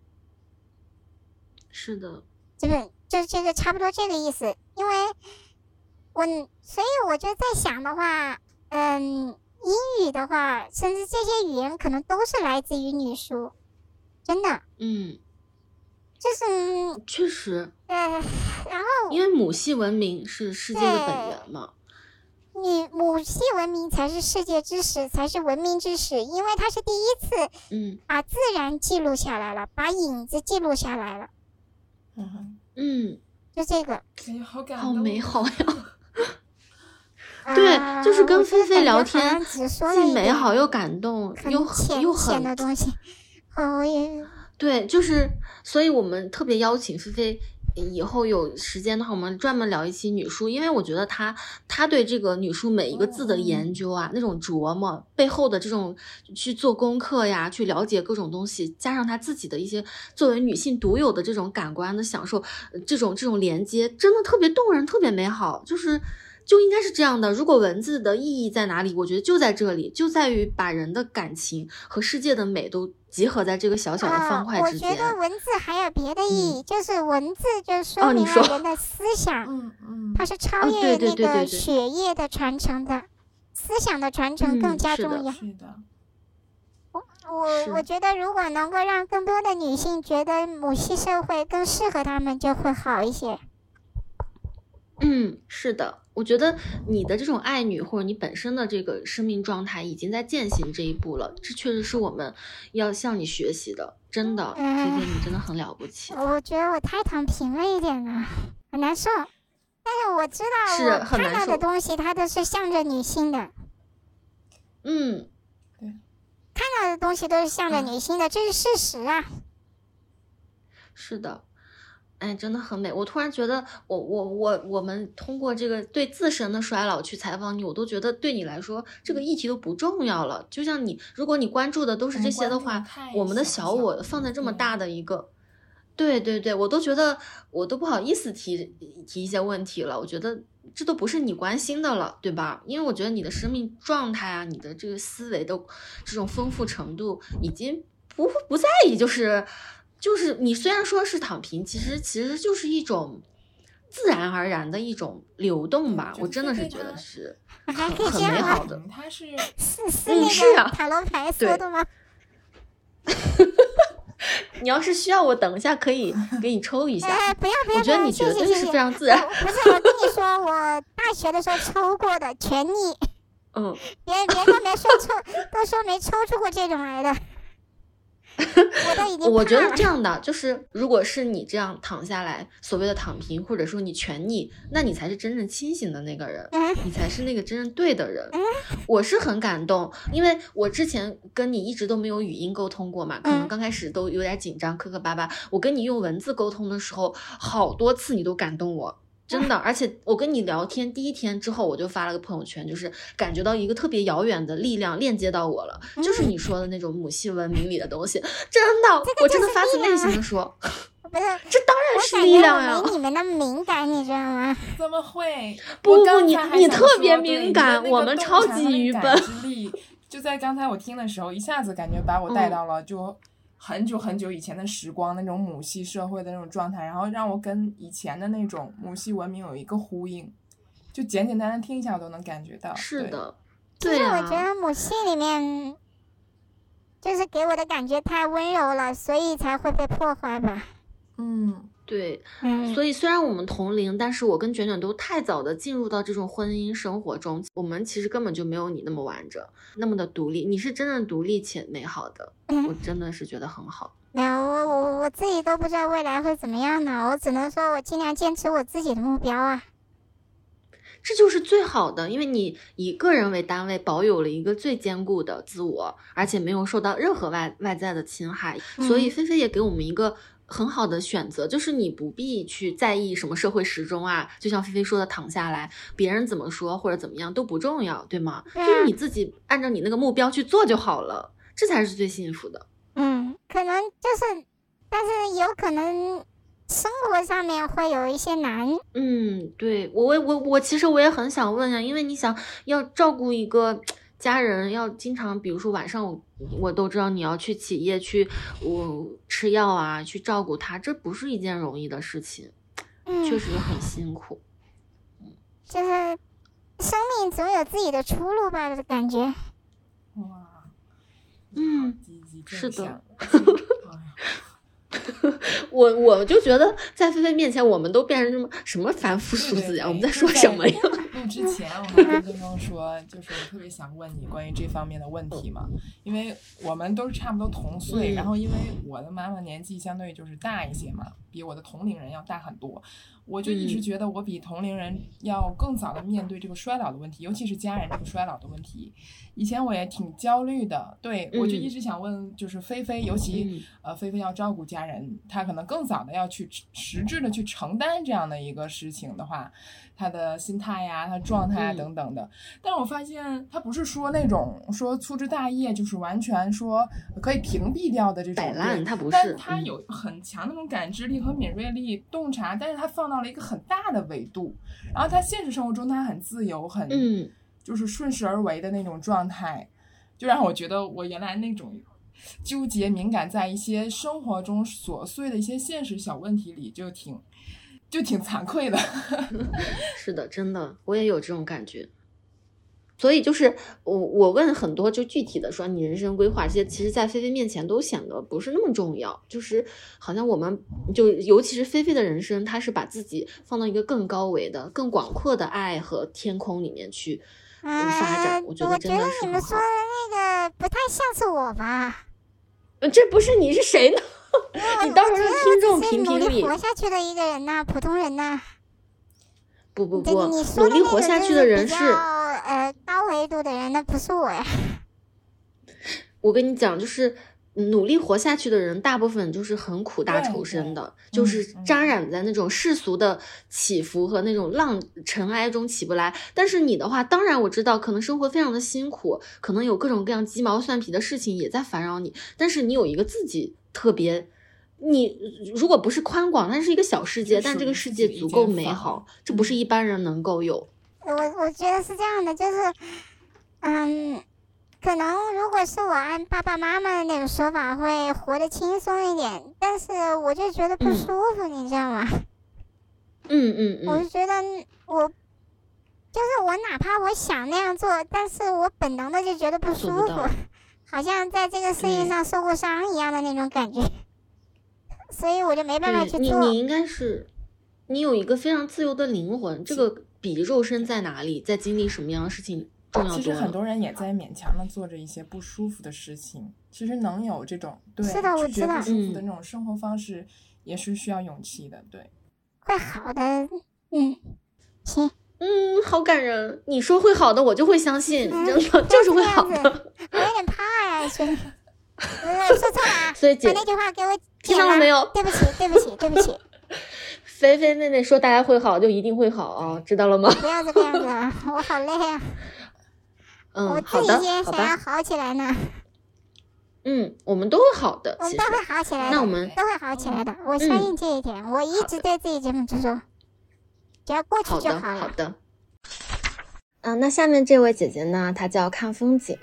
是的，这个就是这个差不多这个意思。因为我所以我就在想的话，嗯。英语的话，甚至这些语言可能都是来自于女书，真的。嗯，就是确实。嗯，然后因为母系文明是世界的本源嘛。你母系文明才是世界之始，才是文明之始，因为它是第一次，嗯，把自然记录下来了，把影子记录下来了。嗯嗯，就这个，哎呀，好感好美好呀。对，就是跟菲菲聊天，既美好又感动，又很又很的东西。哦，也对，就是，所以我们特别邀请菲菲。以后有时间的话，我们专门聊一期女书，因为我觉得她她对这个女书每一个字的研究啊，那种琢磨背后的这种去做功课呀，去了解各种东西，加上她自己的一些作为女性独有的这种感官的享受，这种这种连接，真的特别动人，特别美好，就是。就应该是这样的。如果文字的意义在哪里，我觉得就在这里，就在于把人的感情和世界的美都集合在这个小小的方块之间。我觉得文字还有别的意义，就是文字就说明了人的思想，嗯嗯，它是超越那个血液的传承的，思想的传承更加重要。是的，我我我觉得如果能够让更多的女性觉得母系社会更适合她们，就会好一些。嗯，是的。我觉得你的这种爱女，或者你本身的这个生命状态，已经在践行这一步了。这确实是我们要向你学习的，真的，姐姐，你真的很了不起。我觉得我太躺平了一点了，很难受。但是我知道，我看到的东西，它都是向着女性的。嗯，对，看到的东西都是向着女性的，这是事实啊。是的。哎，真的很美。我突然觉得，我我我我们通过这个对自身的衰老去采访你，我都觉得对你来说这个议题都不重要了。就像你，如果你关注的都是这些的话，我们的小我放在这么大的一个，对对对，我都觉得我都不好意思提提一些问题了。我觉得这都不是你关心的了，对吧？因为我觉得你的生命状态啊，你的这个思维的这种丰富程度，已经不不在意，就是。就是你虽然说是躺平，其实其实就是一种自然而然的一种流动吧。我真的是觉得是很很美好的。它是是是那个塔罗牌 说的吗？你要是需要我等一下可以给你抽一下。哎，不要不要！我觉得你绝对是非常自然。不是，我跟你说，我大学的时候抽过的，全逆。嗯。别别都没说抽，都说没抽出过这种来的。我觉得这样的就是，如果是你这样躺下来，所谓的躺平，或者说你全逆，那你才是真正清醒的那个人，你才是那个真正对的人。我是很感动，因为我之前跟你一直都没有语音沟通过嘛，可能刚开始都有点紧张，磕磕巴巴。我跟你用文字沟通的时候，好多次你都感动我。真的，而且我跟你聊天第一天之后，我就发了个朋友圈，就是感觉到一个特别遥远的力量链接到我了，就是你说的那种母系文明里的东西。真的，我真的发自内心的说，不是，这当然是力量呀。没你们那么敏感，你知道吗？怎么会？不不，你你特别敏感，我们超级愚笨。就在刚才我听的时候，一下子感觉把我带到了就。很久很久以前的时光，那种母系社会的那种状态，然后让我跟以前的那种母系文明有一个呼应，就简简单单听一下我都能感觉到。是的，对啊。我觉得母系里面，就是给我的感觉太温柔了，所以才会被破坏吧。嗯。对，所以虽然我们同龄，但是我跟卷卷都太早的进入到这种婚姻生活中，我们其实根本就没有你那么完整，那么的独立。你是真正独立且美好的，我真的是觉得很好。没有，我我我自己都不知道未来会怎么样呢，我只能说我尽量坚持我自己的目标啊。这就是最好的，因为你以个人为单位，保有了一个最坚固的自我，而且没有受到任何外外在的侵害。所以菲菲也给我们一个。很好的选择，就是你不必去在意什么社会时钟啊，就像菲菲说的，躺下来，别人怎么说或者怎么样都不重要，对吗？就是你自己按照你那个目标去做就好了，这才是最幸福的。嗯，可能就是，但是有可能生活上面会有一些难。嗯，对我我我我其实我也很想问呀，因为你想要照顾一个。家人要经常，比如说晚上，我我都知道你要去企业去，我吃药啊，去照顾他，这不是一件容易的事情，确实很辛苦。就是生命总有自己的出路吧的感觉。哇，嗯，是的。我我就觉得在菲菲面前，我们都变成什么什么凡夫俗子呀？我们在说什么呀？录之前我还跟东东说，就是我特别想问你关于这方面的问题嘛，因为我们都是差不多同岁，然后因为我的妈妈年纪相对就是大一些嘛，比我的同龄人要大很多，我就一直觉得我比同龄人要更早的面对这个衰老的问题，尤其是家人这个衰老的问题。以前我也挺焦虑的，对我就一直想问，就是菲菲，尤其呃菲菲要照顾家人，她可能更早的要去实质的去承担这样的一个事情的话，她的心态呀、他状态啊等等的。但我发现他不是说那种说粗枝大叶，就是完全说可以屏蔽掉的这种摆烂，他不是，但他有很强那种感知力和敏锐力、洞察，但是他放到了一个很大的维度，然后他现实生活中他很自由，很嗯。就是顺势而为的那种状态，就让我觉得我原来那种纠结敏感在一些生活中琐碎的一些现实小问题里，就挺就挺惭愧的。是的，真的，我也有这种感觉。所以就是我我问很多就具体的说你人生规划这些，其实，在菲菲面前都显得不是那么重要。就是好像我们就尤其是菲菲的人生，她是把自己放到一个更高维的、更广阔的爱和天空里面去。发展，我觉得真的是你们说的那个不太像是我吧？这不是你是谁呢？你到时候让听众评评理。活下去的一个人呐，普通人呐。不不不，努力活下去的人是呃高维度的人，那不是我呀。我跟你讲，就是。努力活下去的人，大部分就是很苦大仇深的，就是沾染在那种世俗的起伏和那种浪尘埃中起不来。但是你的话，当然我知道，可能生活非常的辛苦，可能有各种各样鸡毛蒜皮的事情也在烦扰你。但是你有一个自己特别，你如果不是宽广，那是一个小世界，但这个世界足够美好，这不是一般人能够有。我我觉得是这样的，就是，嗯。可能如果是我按爸爸妈妈的那种说法，会活得轻松一点，但是我就觉得不舒服，你知道吗？嗯嗯嗯。我就觉得我，就是我哪怕我想那样做，但是我本能的就觉得不舒服，好像在这个世界上受过伤一样的那种感觉，所以我就没办法去做。你你应该是，你有一个非常自由的灵魂，这个比肉身在哪里，在经历什么样的事情？其实很多人也在勉强的做着一些不舒服的事情。其实能有这种对是的，我知道，不舒服的那种生活方式，也是需要勇气的。对，会好的，嗯，行，嗯，好感人。你说会好的，我就会相信，真的 就是会好的。我有点怕呀，兄弟，说错了，所以姐那句话给我听到了没有？对不起，对不起，对不起。菲菲妹妹说大家会好，就一定会好啊，知道了吗？不要这个样子，我好累啊。嗯，好的，好吧。好起来呢。嗯，我们都会好的，我们都会好起来。那我们都会好起来的，我相信这一点。我一直对自己这么执着，只要过去就好了。好的。嗯，那下面这位姐姐呢？她叫看风景，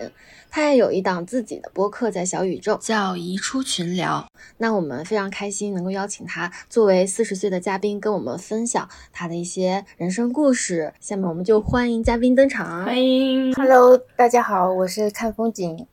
她也有一档自己的播客在小宇宙，叫移出群聊。那我们非常开心能够邀请她作为四十岁的嘉宾，跟我们分享她的一些人生故事。下面我们就欢迎嘉宾登场，欢迎，Hello，大家好，我是看风景。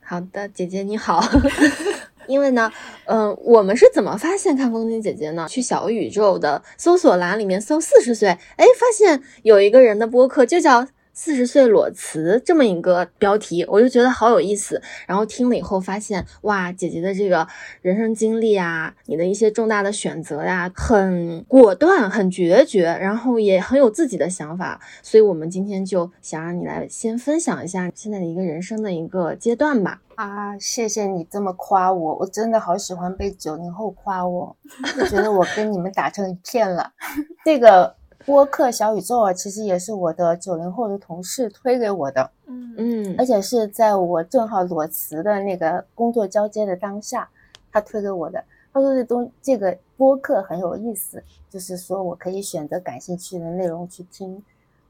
好的，姐姐你好。因为呢，嗯，我们是怎么发现看风景姐姐呢？去小宇宙的搜索栏里面搜四十岁，哎，发现有一个人的播客就叫。四十岁裸辞这么一个标题，我就觉得好有意思。然后听了以后发现，哇，姐姐的这个人生经历啊，你的一些重大的选择呀，很果断，很决绝，然后也很有自己的想法。所以，我们今天就想让你来先分享一下现在的一个人生的一个阶段吧。啊，谢谢你这么夸我，我真的好喜欢被九零后夸我，就觉得我跟你们打成一片了。这个。播客小宇宙啊，其实也是我的九零后的同事推给我的，嗯嗯，而且是在我正好裸辞的那个工作交接的当下，他推给我的。他说这东这个播客很有意思，就是说我可以选择感兴趣的内容去听。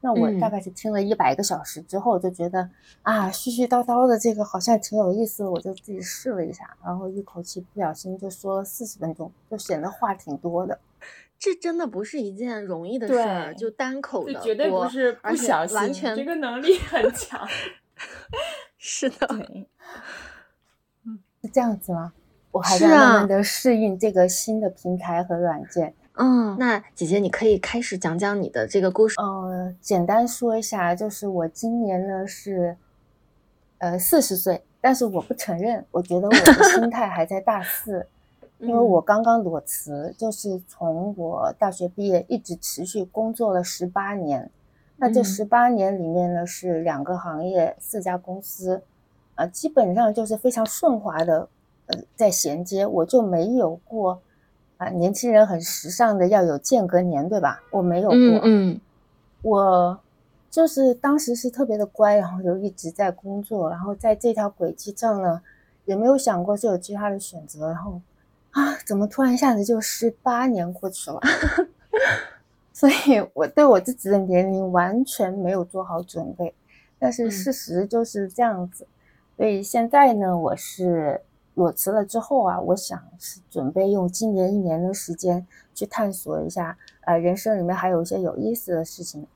那我大概是听了一百个小时之后，就觉得啊，絮絮叨叨的这个好像挺有意思，我就自己试了一下，然后一口气不小心就说了四十分钟，就显得话挺多的。这真的不是一件容易的事儿，就单口的，绝对不是不小心，完全这个能力很强。是的，嗯，是这样子吗？我还在慢慢的适应这个新的平台和软件。嗯，那姐姐你可以开始讲讲你的这个故事。嗯，简单说一下，就是我今年呢是呃四十岁，但是我不承认，我觉得我的心态还在大四，因为我刚刚裸辞，就是从我大学毕业一直持续工作了十八年。那这十八年里面呢，是两个行业四家公司，啊，基本上就是非常顺滑的，呃，在衔接，我就没有过。啊，年轻人很时尚的要有间隔年，对吧？我没有过，嗯，我就是当时是特别的乖，然后就一直在工作，然后在这条轨迹上呢，也没有想过是有其他的选择，然后啊，怎么突然一下子就十八年过去了？所以我对我自己的年龄完全没有做好准备，但是事实就是这样子，所以现在呢，我是。裸辞了之后啊，我想是准备用今年一年的时间去探索一下，呃，人生里面还有一些有意思的事情，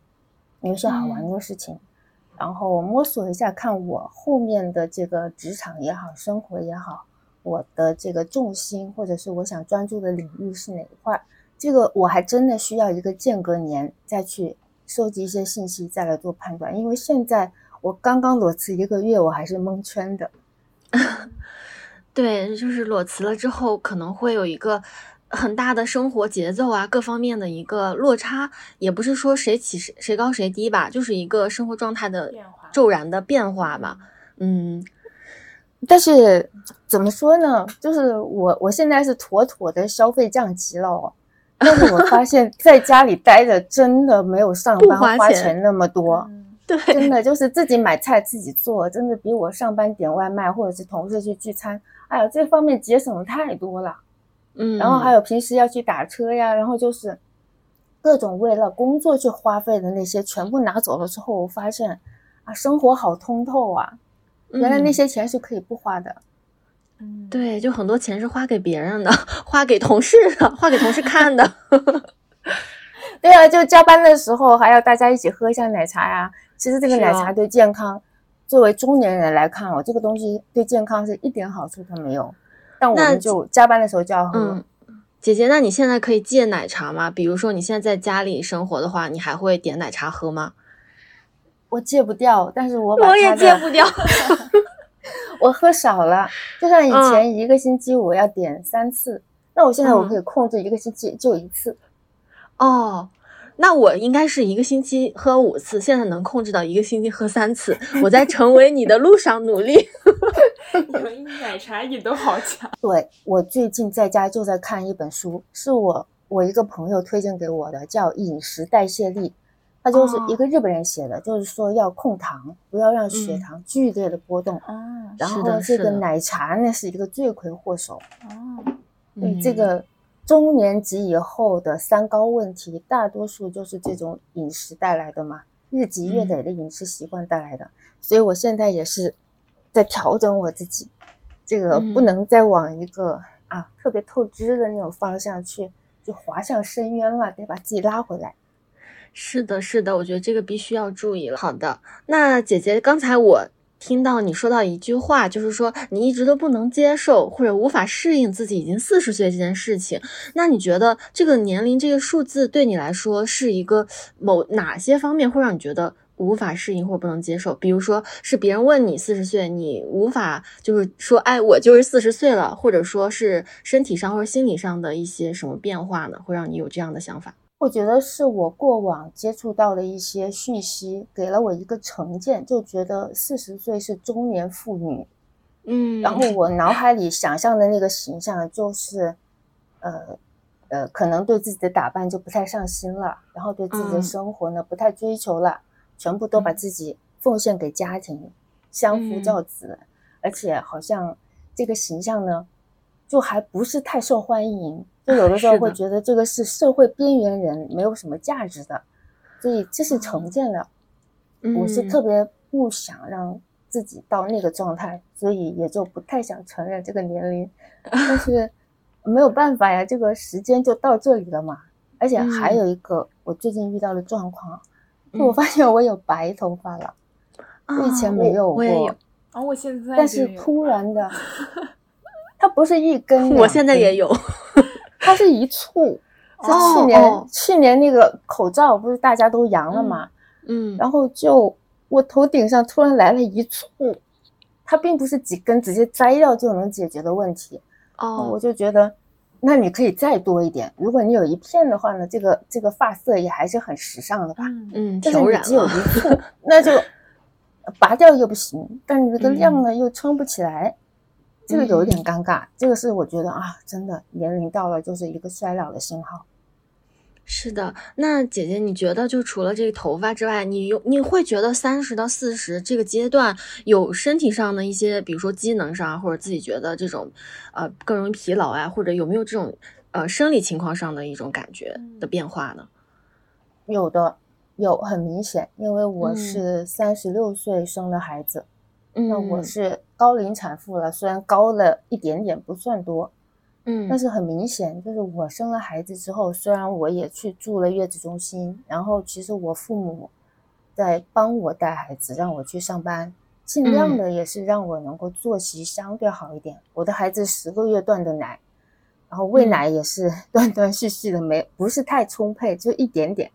有一些好玩的事情，然后摸索一下，看我后面的这个职场也好，生活也好，我的这个重心或者是我想专注的领域是哪一块，这个我还真的需要一个间隔年再去收集一些信息，再来做判断，因为现在我刚刚裸辞一个月，我还是蒙圈的。对，就是裸辞了之后，可能会有一个很大的生活节奏啊，各方面的一个落差，也不是说谁起谁谁高谁低吧，就是一个生活状态的骤然的变化吧。嗯，但是怎么说呢？就是我我现在是妥妥的消费降级了哦，但是我发现 在家里待着真的没有上班花钱那么多。对，真的就是自己买菜自己做，真的比我上班点外卖或者是同事去聚餐。哎呀，这方面节省的太多了，嗯，然后还有平时要去打车呀，然后就是各种为了工作去花费的那些，全部拿走了之后，我发现啊，生活好通透啊，原来那些钱是可以不花的，嗯，对，就很多钱是花给别人的，花给同事的，花给同事看的，对啊，就加班的时候还要大家一起喝一下奶茶呀，其实这个奶茶对健康。作为中年人来看，我这个东西对健康是一点好处都没有。但我们就加班的时候就要喝。姐姐，那你现在可以戒奶茶吗？比如说你现在在家里生活的话，你还会点奶茶喝吗？我戒不掉，但是我我也戒不掉。我喝少了，就像以前一个星期我要点三次，那我现在我可以控制一个星期就一次。哦。那我应该是一个星期喝五次，现在能控制到一个星期喝三次。我在成为你的路上努力。你们奶茶瘾都好强。对我最近在家就在看一本书，是我我一个朋友推荐给我的，叫《饮食代谢力》，他就是一个日本人写的，就是说要控糖，不要让血糖剧烈的波动。啊，然后这个奶茶那是一个罪魁祸首。哦，对这个。中年级以后的三高问题，大多数就是这种饮食带来的嘛，日积月累的饮食习惯带来的。所以我现在也是在调整我自己，这个不能再往一个啊特别透支的那种方向去，就滑向深渊了，得把自己拉回来。是的，是的，我觉得这个必须要注意了。好的，那姐姐刚才我。听到你说到一句话，就是说你一直都不能接受或者无法适应自己已经四十岁这件事情。那你觉得这个年龄这个数字对你来说是一个某哪些方面会让你觉得无法适应或者不能接受？比如说是别人问你四十岁，你无法就是说，哎，我就是四十岁了，或者说是身体上或者心理上的一些什么变化呢，会让你有这样的想法？我觉得是我过往接触到的一些讯息，给了我一个成见，就觉得四十岁是中年妇女，嗯，然后我脑海里想象的那个形象就是，呃，呃，可能对自己的打扮就不太上心了，然后对自己的生活呢不太追求了，全部都把自己奉献给家庭，相夫教子，而且好像这个形象呢，就还不是太受欢迎。就有的时候会觉得这个是社会边缘人，没有什么价值的，所以这是成见了。我是特别不想让自己到那个状态，所以也就不太想承认这个年龄。但是 没有办法呀，这个时间就到这里了嘛。而且还有一个我最近遇到的状况，我发现我有白头发了，我以前没有过。啊，我现在但是突然的，它不是一根，我现在也有，它是一簇。是去年去年那个口罩不是大家都阳了嘛？嗯，然后就我头顶上突然来了一簇，它并不是几根直接摘掉就能解决的问题。哦，我就觉得，那你可以再多一点。如果你有一片的话呢，这个这个发色也还是很时尚的吧？嗯，但是你只有一簇，那就拔掉又不行，但你这个量呢又撑不起来，这个有一点尴尬。这个是我觉得啊，真的年龄到了就是一个衰老的信号。是的，那姐姐，你觉得就除了这个头发之外，你有你会觉得三十到四十这个阶段有身体上的一些，比如说机能上，或者自己觉得这种，呃，更容易疲劳啊，或者有没有这种呃生理情况上的一种感觉的变化呢？有的，有很明显，因为我是三十六岁生的孩子，那我是高龄产妇了，虽然高了一点点，不算多。嗯，但是很明显，就是我生了孩子之后，虽然我也去住了月子中心，然后其实我父母在帮我带孩子，让我去上班，尽量的也是让我能够作息相对好一点。我的孩子十个月断的奶，然后喂奶也是断断续续的，没不是太充沛，就一点点。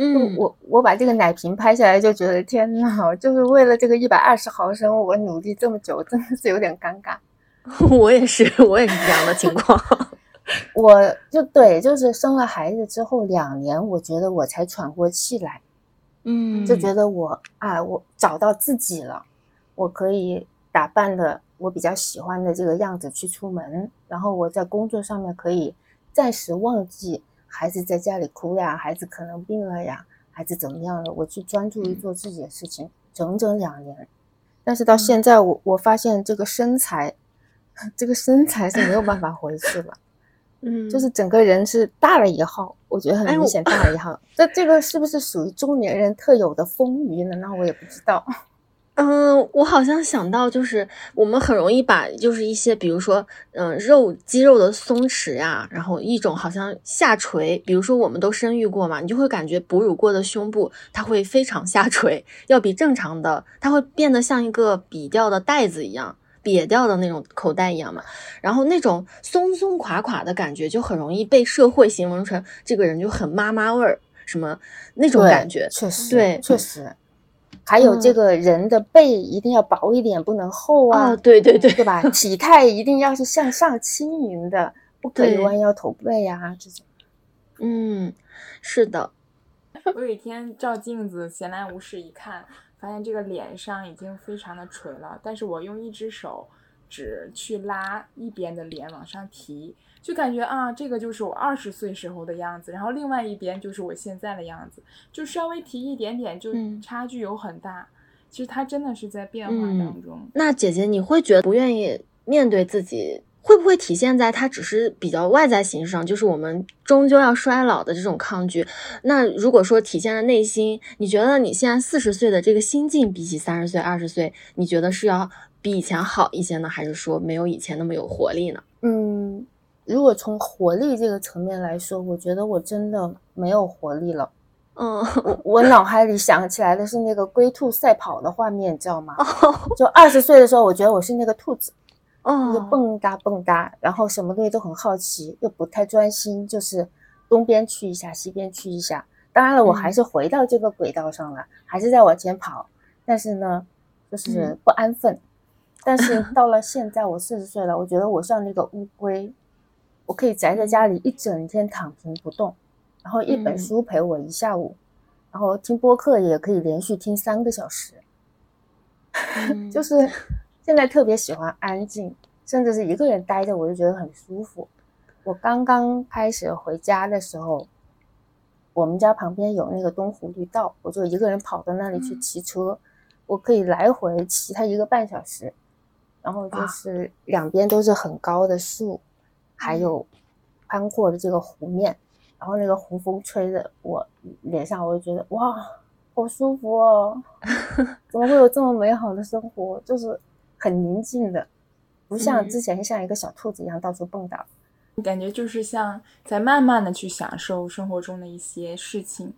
嗯，我我把这个奶瓶拍下来，就觉得天呐，就是为了这个一百二十毫升，我努力这么久，真的是有点尴尬。我也是，我也是这样的情况。我就对，就是生了孩子之后两年，我觉得我才喘过气来，嗯，就觉得我啊，我找到自己了，我可以打扮的我比较喜欢的这个样子去出门，然后我在工作上面可以暂时忘记孩子在家里哭呀，孩子可能病了呀，孩子怎么样了，我去专注于做自己的事情，整整两年。但是到现在，我我发现这个身材。这个身材是没有办法回去了，嗯，就是整个人是大了一号，我觉得很明显大了一号。这这个是不是属于中年人特有的丰腴呢？那我也不知道。嗯，我好像想到，就是我们很容易把就是一些，比如说，嗯，肉肌肉的松弛呀，然后一种好像下垂，比如说我们都生育过嘛，你就会感觉哺乳过的胸部它会非常下垂，要比正常的，它会变得像一个瘪掉的袋子一样。瘪掉的那种口袋一样嘛，然后那种松松垮垮的感觉就很容易被社会形容成这个人就很妈妈味儿，什么那种感觉，确实，对，确实。还有这个人的背一定要薄一点，不能厚啊，对对对，对吧？体态一定要是向上轻盈的，不可以弯腰驼背呀，这种。嗯，是的。我有一天照镜子，闲来无事一看。发现这个脸上已经非常的垂了，但是我用一只手指去拉一边的脸往上提，就感觉啊，这个就是我二十岁时候的样子，然后另外一边就是我现在的样子，就稍微提一点点，就差距有很大。其实它真的是在变化当中。那姐姐，你会觉得不愿意面对自己？会不会体现在它只是比较外在形式上，就是我们终究要衰老的这种抗拒？那如果说体现在内心，你觉得你现在四十岁的这个心境，比起三十岁、二十岁，你觉得是要比以前好一些呢，还是说没有以前那么有活力呢？嗯，如果从活力这个层面来说，我觉得我真的没有活力了。嗯，我我脑海里想起来的是那个龟兔赛跑的画面，你知道吗？就二十岁的时候，我觉得我是那个兔子。就蹦哒蹦哒，然后什么东西都很好奇，又不太专心，就是东边去一下，西边去一下。当然了，我还是回到这个轨道上了，还是在往前跑，但是呢，就是不安分。但是 到了现在，我四十岁了，我觉得我像那个乌龟，我可以宅在家里一整天躺平不动，然后一本书陪我一下午，然后听播客也可以连续听三个小时，就是。现在特别喜欢安静，甚至是一个人待着，我就觉得很舒服。我刚刚开始回家的时候，我们家旁边有那个东湖绿道，我就一个人跑到那里去骑车，我可以来回骑它一个半小时。然后就是两边都是很高的树，还有宽阔的这个湖面，然后那个湖风吹着我脸上，我就觉得哇，好舒服哦！怎么会有这么美好的生活？就是。很宁静的，不像之前像一个小兔子一样到处蹦跶。感觉就是像在慢慢的去享受生活中的一些事情，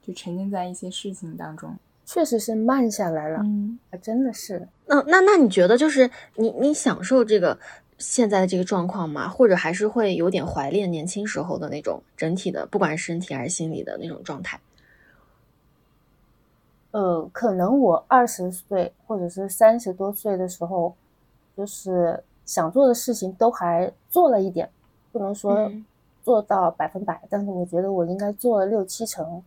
就沉浸在一些事情当中。确实是慢下来了，嗯，真的是。那那那你觉得就是你你享受这个现在的这个状况嘛？或者还是会有点怀念年轻时候的那种整体的，不管是身体还是心理的那种状态？呃，可能我二十岁或者是三十多岁的时候，就是想做的事情都还做了一点，不能说做到百分百，但是我觉得我应该做了六七成。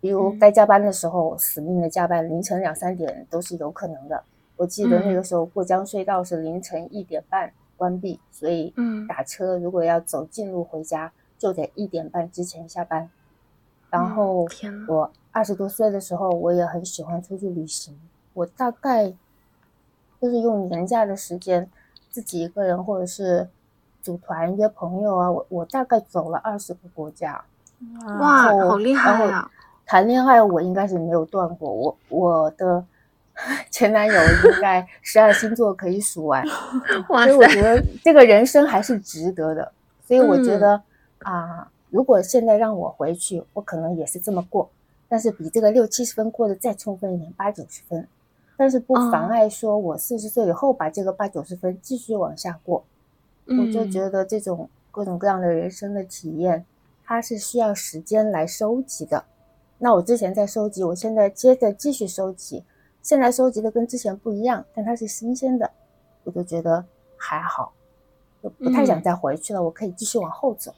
比如该加班的时候，死命的加班，凌晨两三点都是有可能的。我记得那个时候过江隧道是凌晨一点半关闭，所以打车如果要走近路回家，就得一点半之前下班。然后我。二十多岁的时候，我也很喜欢出去旅行。我大概就是用年假的时间，自己一个人或者是组团约朋友啊。我我大概走了二十个国家。哇，好厉害啊！谈恋爱我应该是没有断过。我我的 前男友应该 十二星座可以数完。所以我觉得这个人生还是值得的。所以我觉得啊，如果现在让我回去，我可能也是这么过。但是比这个六七十分过得再充分一点，八九十分，但是不妨碍说我四十岁以后把这个八九十分继续往下过。我就觉得这种各种各样的人生的体验，它是需要时间来收集的。那我之前在收集，我现在接着继续收集，现在收集的跟之前不一样，但它是新鲜的，我就觉得还好，就不太想再回去了。我可以继续往后走。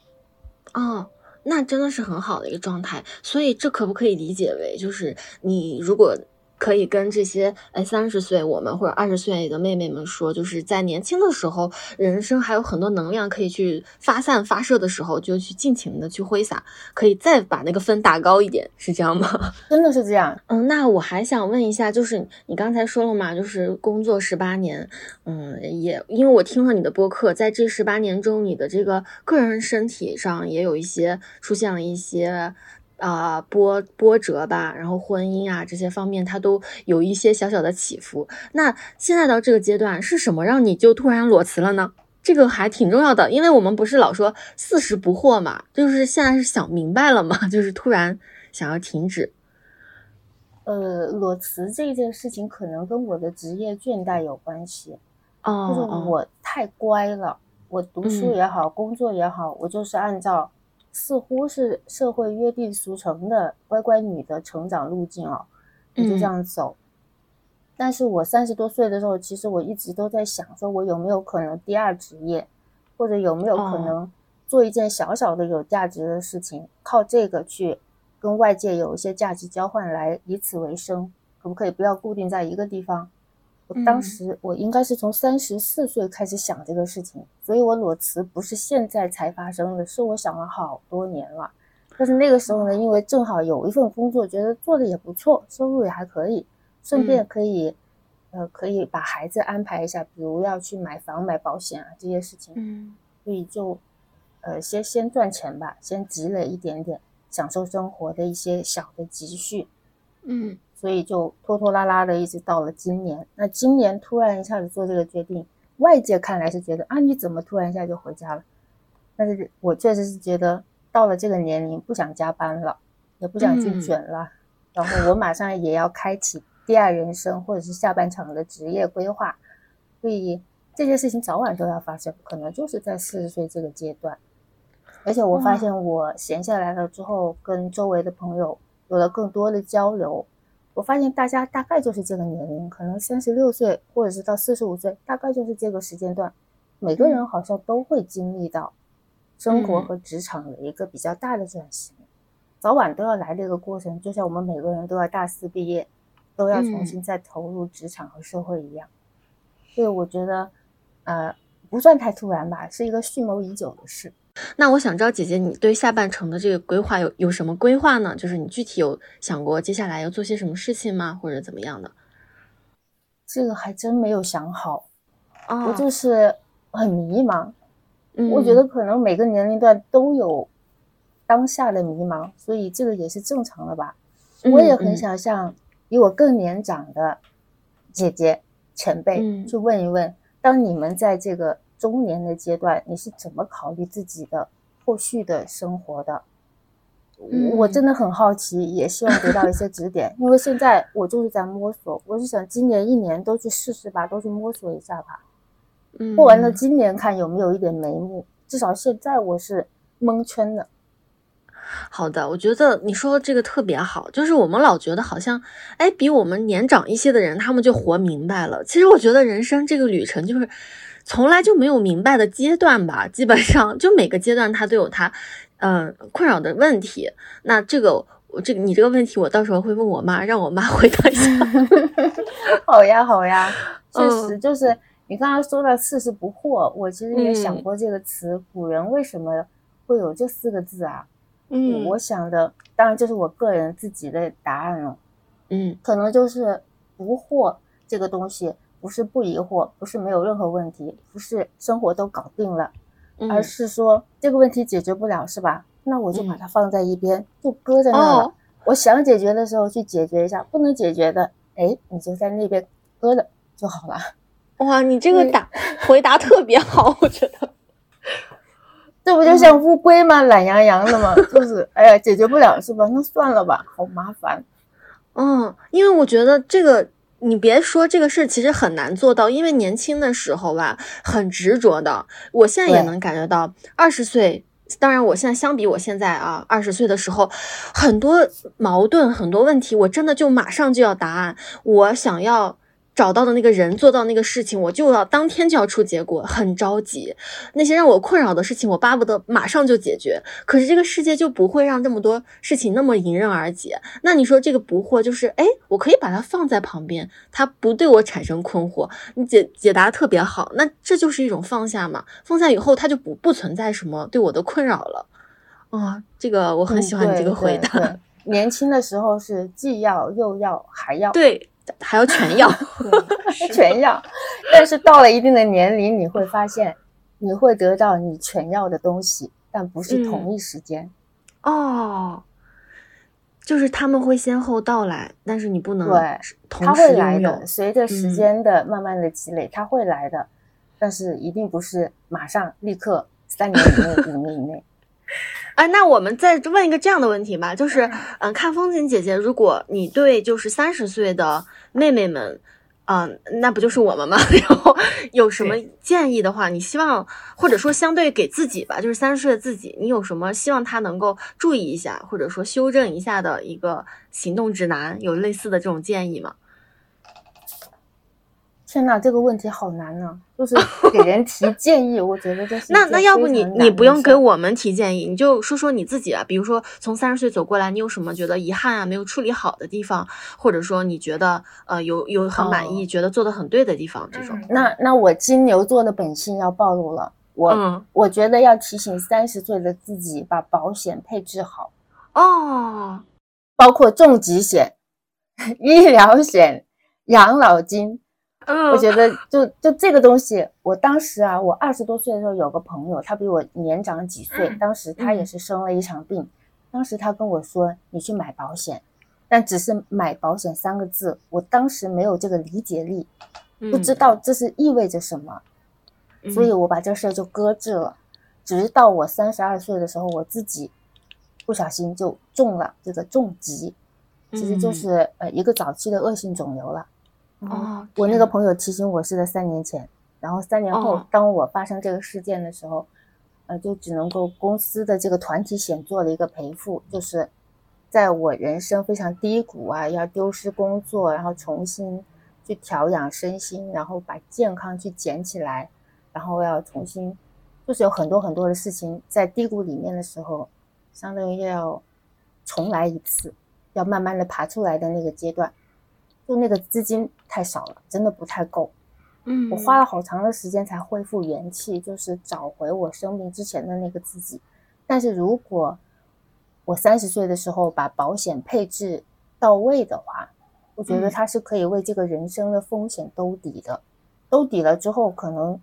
哦。那真的是很好的一个状态，所以这可不可以理解为，就是你如果。可以跟这些哎三十岁我们或者二十岁的妹妹们说，就是在年轻的时候，人生还有很多能量可以去发散发射的时候，就去尽情的去挥洒，可以再把那个分打高一点，是这样吗？真的是这样。嗯，那我还想问一下，就是你刚才说了嘛，就是工作十八年，嗯，也因为我听了你的播客，在这十八年中，你的这个个人身体上也有一些出现了一些。啊，波波折吧，然后婚姻啊这些方面，它都有一些小小的起伏。那现在到这个阶段，是什么让你就突然裸辞了呢？这个还挺重要的，因为我们不是老说四十不惑嘛，就是现在是想明白了嘛，就是突然想要停止。呃，裸辞这件事情可能跟我的职业倦怠有关系。哦，就是我太乖了，我读书也好，工作也好，我就是按照。似乎是社会约定俗成的乖乖女的成长路径哦，你就这样走。但是我三十多岁的时候，其实我一直都在想，说我有没有可能第二职业，或者有没有可能做一件小小的有价值的事情，靠这个去跟外界有一些价值交换，来以此为生，可不可以不要固定在一个地方？我当时我应该是从三十四岁开始想这个事情，所以我裸辞不是现在才发生的，是我想了好多年了。但是那个时候呢，因为正好有一份工作，觉得做的也不错，收入也还可以，顺便可以，呃，可以把孩子安排一下，比如要去买房、买保险啊这些事情。嗯，所以就，呃，先先赚钱吧，先积累一点点享受生活的一些小的积蓄。嗯。所以就拖拖拉拉的，一直到了今年。那今年突然一下子做这个决定，外界看来是觉得啊，你怎么突然一下就回家了？但是我确实是觉得到了这个年龄，不想加班了，也不想去卷了。然后我马上也要开启第二人生，或者是下半场的职业规划。所以这件事情早晚都要发生，可能就是在四十岁这个阶段。而且我发现我闲下来了之后，跟周围的朋友有了更多的交流。我发现大家大概就是这个年龄，可能三十六岁或者是到四十五岁，大概就是这个时间段，每个人好像都会经历到生活和职场的一个比较大的转型，早晚都要来这个过程，就像我们每个人都要大四毕业，都要重新再投入职场和社会一样。所以我觉得，呃，不算太突然吧，是一个蓄谋已久的事。那我想知道，姐姐，你对下半程的这个规划有有什么规划呢？就是你具体有想过接下来要做些什么事情吗，或者怎么样的？这个还真没有想好，我就是很迷茫。我觉得可能每个年龄段都有当下的迷茫，所以这个也是正常的吧。我也很想向比我更年长的姐姐前辈去问一问，当你们在这个。中年的阶段，你是怎么考虑自己的后续的生活的？我真的很好奇，也希望得到一些指点，因为现在我就是在摸索，我是想今年一年都去试试吧，都去摸索一下吧。嗯，过完了今年看有没有一点眉目，至少现在我是蒙圈的。好的，我觉得你说的这个特别好，就是我们老觉得好像，哎，比我们年长一些的人，他们就活明白了。其实我觉得人生这个旅程就是从来就没有明白的阶段吧，基本上 就每个阶段它都有它。嗯，困扰的问题，那这个我这个你这个问题，我到时候会问我妈，让我妈回答一下。好呀，好呀，确实就是你刚刚说的“四十不惑”，我其实也想过这个词，古人为什么会有这四个字啊？嗯，我想的当然就是我个人自己的答案了。嗯，可能就是不惑这个东西，不是不疑惑，不是没有任何问题，不是生活都搞定了。而是说这个问题解决不了是吧？那我就把它放在一边，就搁在那了。我想解决的时候去解决一下，不能解决的，哎，你就在那边搁着就好了。哇，你这个答回答特别好，我觉得，这不就像乌龟吗？懒洋洋的吗？就是，哎呀，解决不了是吧？那算了吧，好麻烦。嗯，因为我觉得这个。你别说这个事，其实很难做到，因为年轻的时候吧，很执着的。我现在也能感觉到，二十岁，当然我现在相比我现在啊，二十岁的时候，很多矛盾，很多问题，我真的就马上就要答案，我想要。找到的那个人做到那个事情，我就要当天就要出结果，很着急。那些让我困扰的事情，我巴不得马上就解决。可是这个世界就不会让这么多事情那么迎刃而解。那你说这个不惑就是，哎，我可以把它放在旁边，它不对我产生困惑。你解解答特别好，那这就是一种放下嘛。放下以后，它就不不存在什么对我的困扰了。啊，这个我很喜欢你这个回答。年轻的时候是既要又要还要。对。还要全要，全要，但是到了一定的年龄，你会发现，你会得到你全要的东西，但不是同一时间。哦，就是他们会先后到来，但是你不能对，他会来的。随着时间的慢慢的积累，他会来的，但是一定不是马上立刻三年以内、五年以内。哎，那我们再问一个这样的问题吧，就是，嗯，看风景姐姐，如果你对就是三十岁的妹妹们，嗯，那不就是我们吗？然后有什么建议的话，你希望或者说相对给自己吧，就是三十岁的自己，你有什么希望他能够注意一下，或者说修正一下的一个行动指南？有类似的这种建议吗？天呐，这个问题好难呢！就是给人提 建议，我觉得这是那那要不你你不用给我们提建议，你就说说你自己啊。比如说从三十岁走过来，你有什么觉得遗憾啊，没有处理好的地方，或者说你觉得呃有有很满意，觉得做的很对的地方，这种。那那我金牛座的本性要暴露了，我我觉得要提醒三十岁的自己把保险配置好哦，包括重疾险、医疗险、养老金。我觉得就就这个东西，我当时啊，我二十多岁的时候有个朋友，他比我年长几岁，当时他也是生了一场病，当时他跟我说你去买保险，但只是买保险三个字，我当时没有这个理解力，不知道这是意味着什么，所以我把这事儿就搁置了，直到我三十二岁的时候，我自己不小心就中了这个重疾，其实就是呃一个早期的恶性肿瘤了。哦，我那个朋友提醒我是在三年前，然后三年后，当我发生这个事件的时候，呃，就只能够公司的这个团体险做了一个赔付，就是在我人生非常低谷啊，要丢失工作，然后重新去调养身心，然后把健康去捡起来，然后要重新，就是有很多很多的事情在低谷里面的时候，相当于要重来一次，要慢慢的爬出来的那个阶段。就那个资金太少了，真的不太够。嗯，我花了好长的时间才恢复元气，就是找回我生病之前的那个自己。但是如果我三十岁的时候把保险配置到位的话，我觉得它是可以为这个人生的风险兜底的。兜底了之后，可能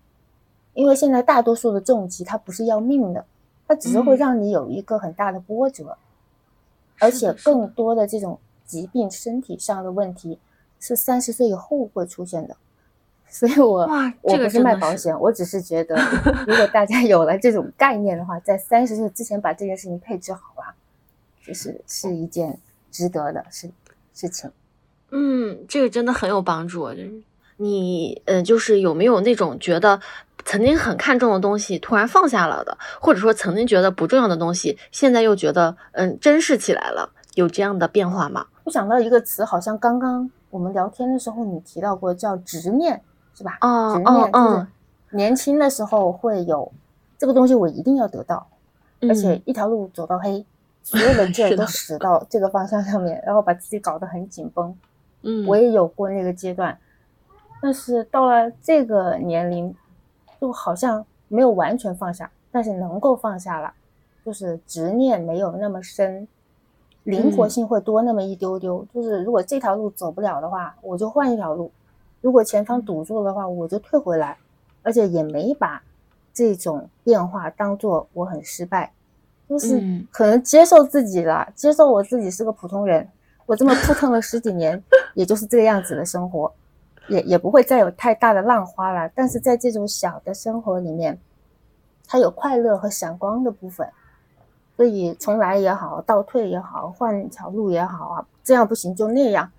因为现在大多数的重疾它不是要命的，它只是会让你有一个很大的波折，而且更多的这种疾病身体上的问题。是三十岁以后会出现的，所以我我不是卖保险，我只是觉得，如果大家有了这种概念的话，在三十岁之前把这件事情配置好啊，就是是一件值得的事事情。嗯，这个真的很有帮助。就是你，嗯，就是有没有那种觉得曾经很看重的东西突然放下了的，或者说曾经觉得不重要的东西，现在又觉得嗯珍视起来了，有这样的变化吗？我想到一个词，好像刚刚我们聊天的时候你提到过，叫执念，是吧？哦执念就是年轻的时候会有这个东西，我一定要得到，而且一条路走到黑，所有的 劲儿都使到这个方向上面，然后把自己搞得很紧绷。嗯，我也有过那个阶段，但是到了这个年龄，就好像没有完全放下，但是能够放下了，就是执念没有那么深。灵活性会多那么一丢丢，就是如果这条路走不了的话，我就换一条路；如果前方堵住的话，我就退回来，而且也没把这种变化当做我很失败，就是可能接受自己了，接受我自己是个普通人，我这么扑腾了十几年，也就是这个样子的生活，也也不会再有太大的浪花了。但是在这种小的生活里面，它有快乐和闪光的部分。所以重来也好，倒退也好，换条路也好啊，这样不行就那样。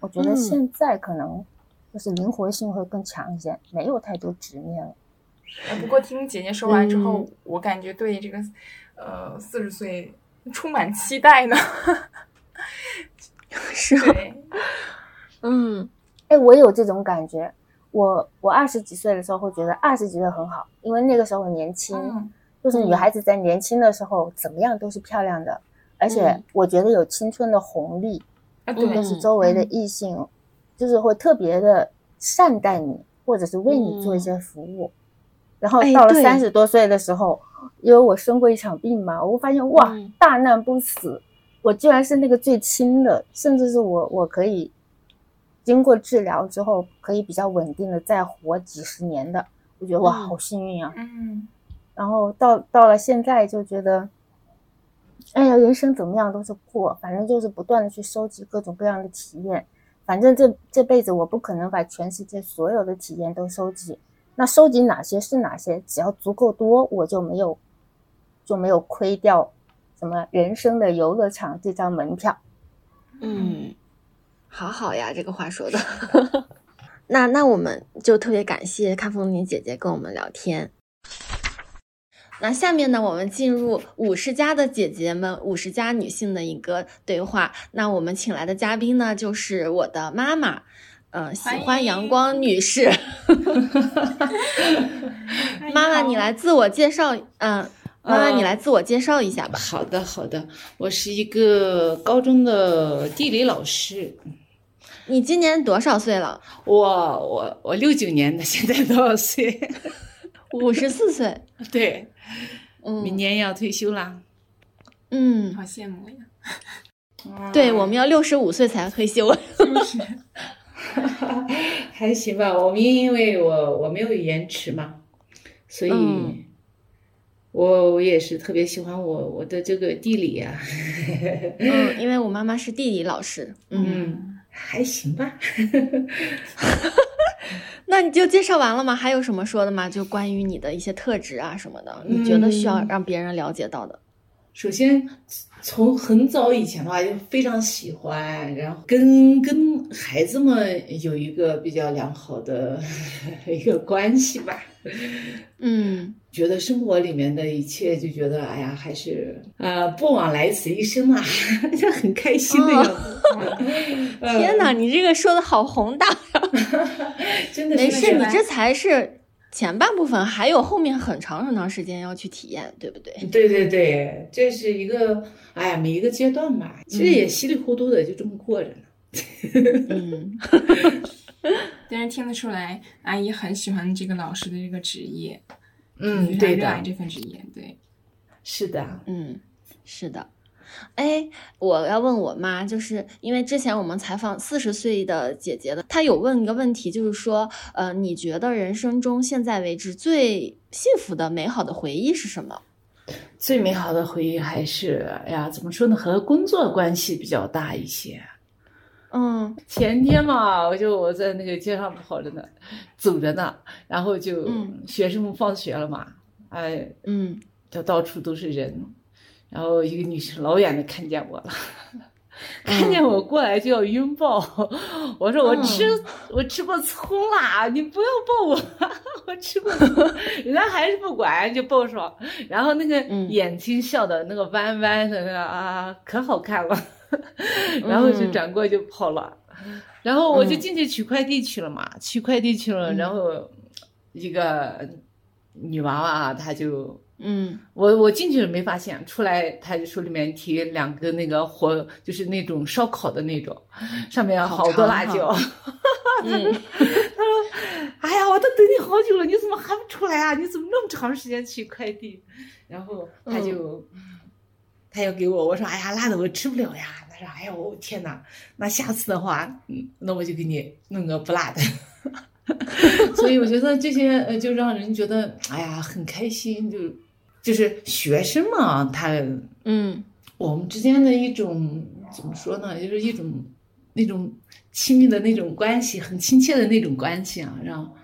我觉得现在可能就是灵活性会更强一些，没有太多执念了。不过听姐姐说完之后，我感觉对这个呃四十岁充满期待呢。是吗？嗯，哎，我有这种感觉。我我二十几岁的时候会觉得二十几岁很好，因为那个时候年轻。嗯就是女孩子在年轻的时候怎么样都是漂亮的，而且我觉得有青春的红利，特别是周围的异性，就是会特别的善待你，或者是为你做一些服务。然后到了三十多岁的时候，因为我生过一场病嘛，我发现哇，大难不死，我居然是那个最轻的，甚至是我我可以经过治疗之后可以比较稳定的再活几十年的，我觉得哇，好幸运啊！嗯。然后到到了现在就觉得，哎呀，人生怎么样都是过，反正就是不断的去收集各种各样的体验。反正这这辈子我不可能把全世界所有的体验都收集，那收集哪些是哪些，只要足够多，我就没有就没有亏掉什么人生的游乐场这张门票。嗯，好好呀，这个话说的。那那我们就特别感谢看风景姐姐跟我们聊天。那下面呢，我们进入五十加的姐姐们，五十加女性的一个对话。那我们请来的嘉宾呢，就是我的妈妈，嗯、呃，喜欢阳光女士。妈妈，你来自我介绍，嗯、呃，妈妈，你来自我介绍一下吧。好的，好的，我是一个高中的地理老师。你今年多少岁了？我我我六九年的，现在多少岁？五十四岁。对。嗯，明年要退休啦，嗯，好羡慕呀。对，我们要六十五岁才退休，就是，还行吧。我们因为我我没有延迟嘛，所以，嗯、我我也是特别喜欢我我的这个地理啊。嗯，因为我妈妈是地理老师，嗯，嗯还行吧。那你就介绍完了吗？还有什么说的吗？就关于你的一些特质啊什么的，你觉得需要让别人了解到的？嗯、首先，从很早以前的话就非常喜欢，然后跟跟孩子们有一个比较良好的 一个关系吧。嗯，觉得生活里面的一切，就觉得哎呀，还是呃，不枉来此一生啊，就很开心的样子。哦、天哪，你这个说的好宏大呀！真的没事，你这才是前半部分，还有后面很长很长时间要去体验，对不对？对对对，这是一个哎呀，每一个阶段吧，其实也稀里糊涂的就这么过着呢。嗯。但是听得出来，阿姨很喜欢这个老师的这个职业，嗯，对热爱这份职业，对，是的，嗯，是的。哎，我要问我妈，就是因为之前我们采访四十岁的姐姐的，她有问一个问题，就是说，呃，你觉得人生中现在为止最幸福的、美好的回忆是什么？最美好的回忆还是，哎呀，怎么说呢，和工作关系比较大一些。嗯，前天嘛，我就我在那个街上跑着呢，走着呢，然后就学生们放学了嘛，哎，嗯，就到处都是人，然后一个女生老远的看见我了。看见我过来就要拥抱，我说我吃我吃过葱啦，你不要抱我，我吃过葱，人家还是不管就抱上，然后那个眼睛笑的那个弯弯的那个啊，可好看了，然后就转过就跑了，然后我就进去取快递去了嘛，取快递去了，然后一个女娃娃她就。嗯，我我进去了没发现，出来他就手里面提两个那个火，就是那种烧烤的那种，上面好多辣椒。他说：“哎呀，我都等你好久了，你怎么还不出来啊？你怎么那么长时间取快递？”然后他就他要给我，我说：“哎呀，辣的我吃不了呀。”他说：“哎呀，我天哪，那下次的话，嗯，那我就给你弄个不辣的。” 所以我觉得这些呃，就让人觉得哎呀很开心，就。就是学生嘛，他嗯，我们之间的一种怎么说呢？就是一种那种亲密的那种关系，很亲切的那种关系啊，让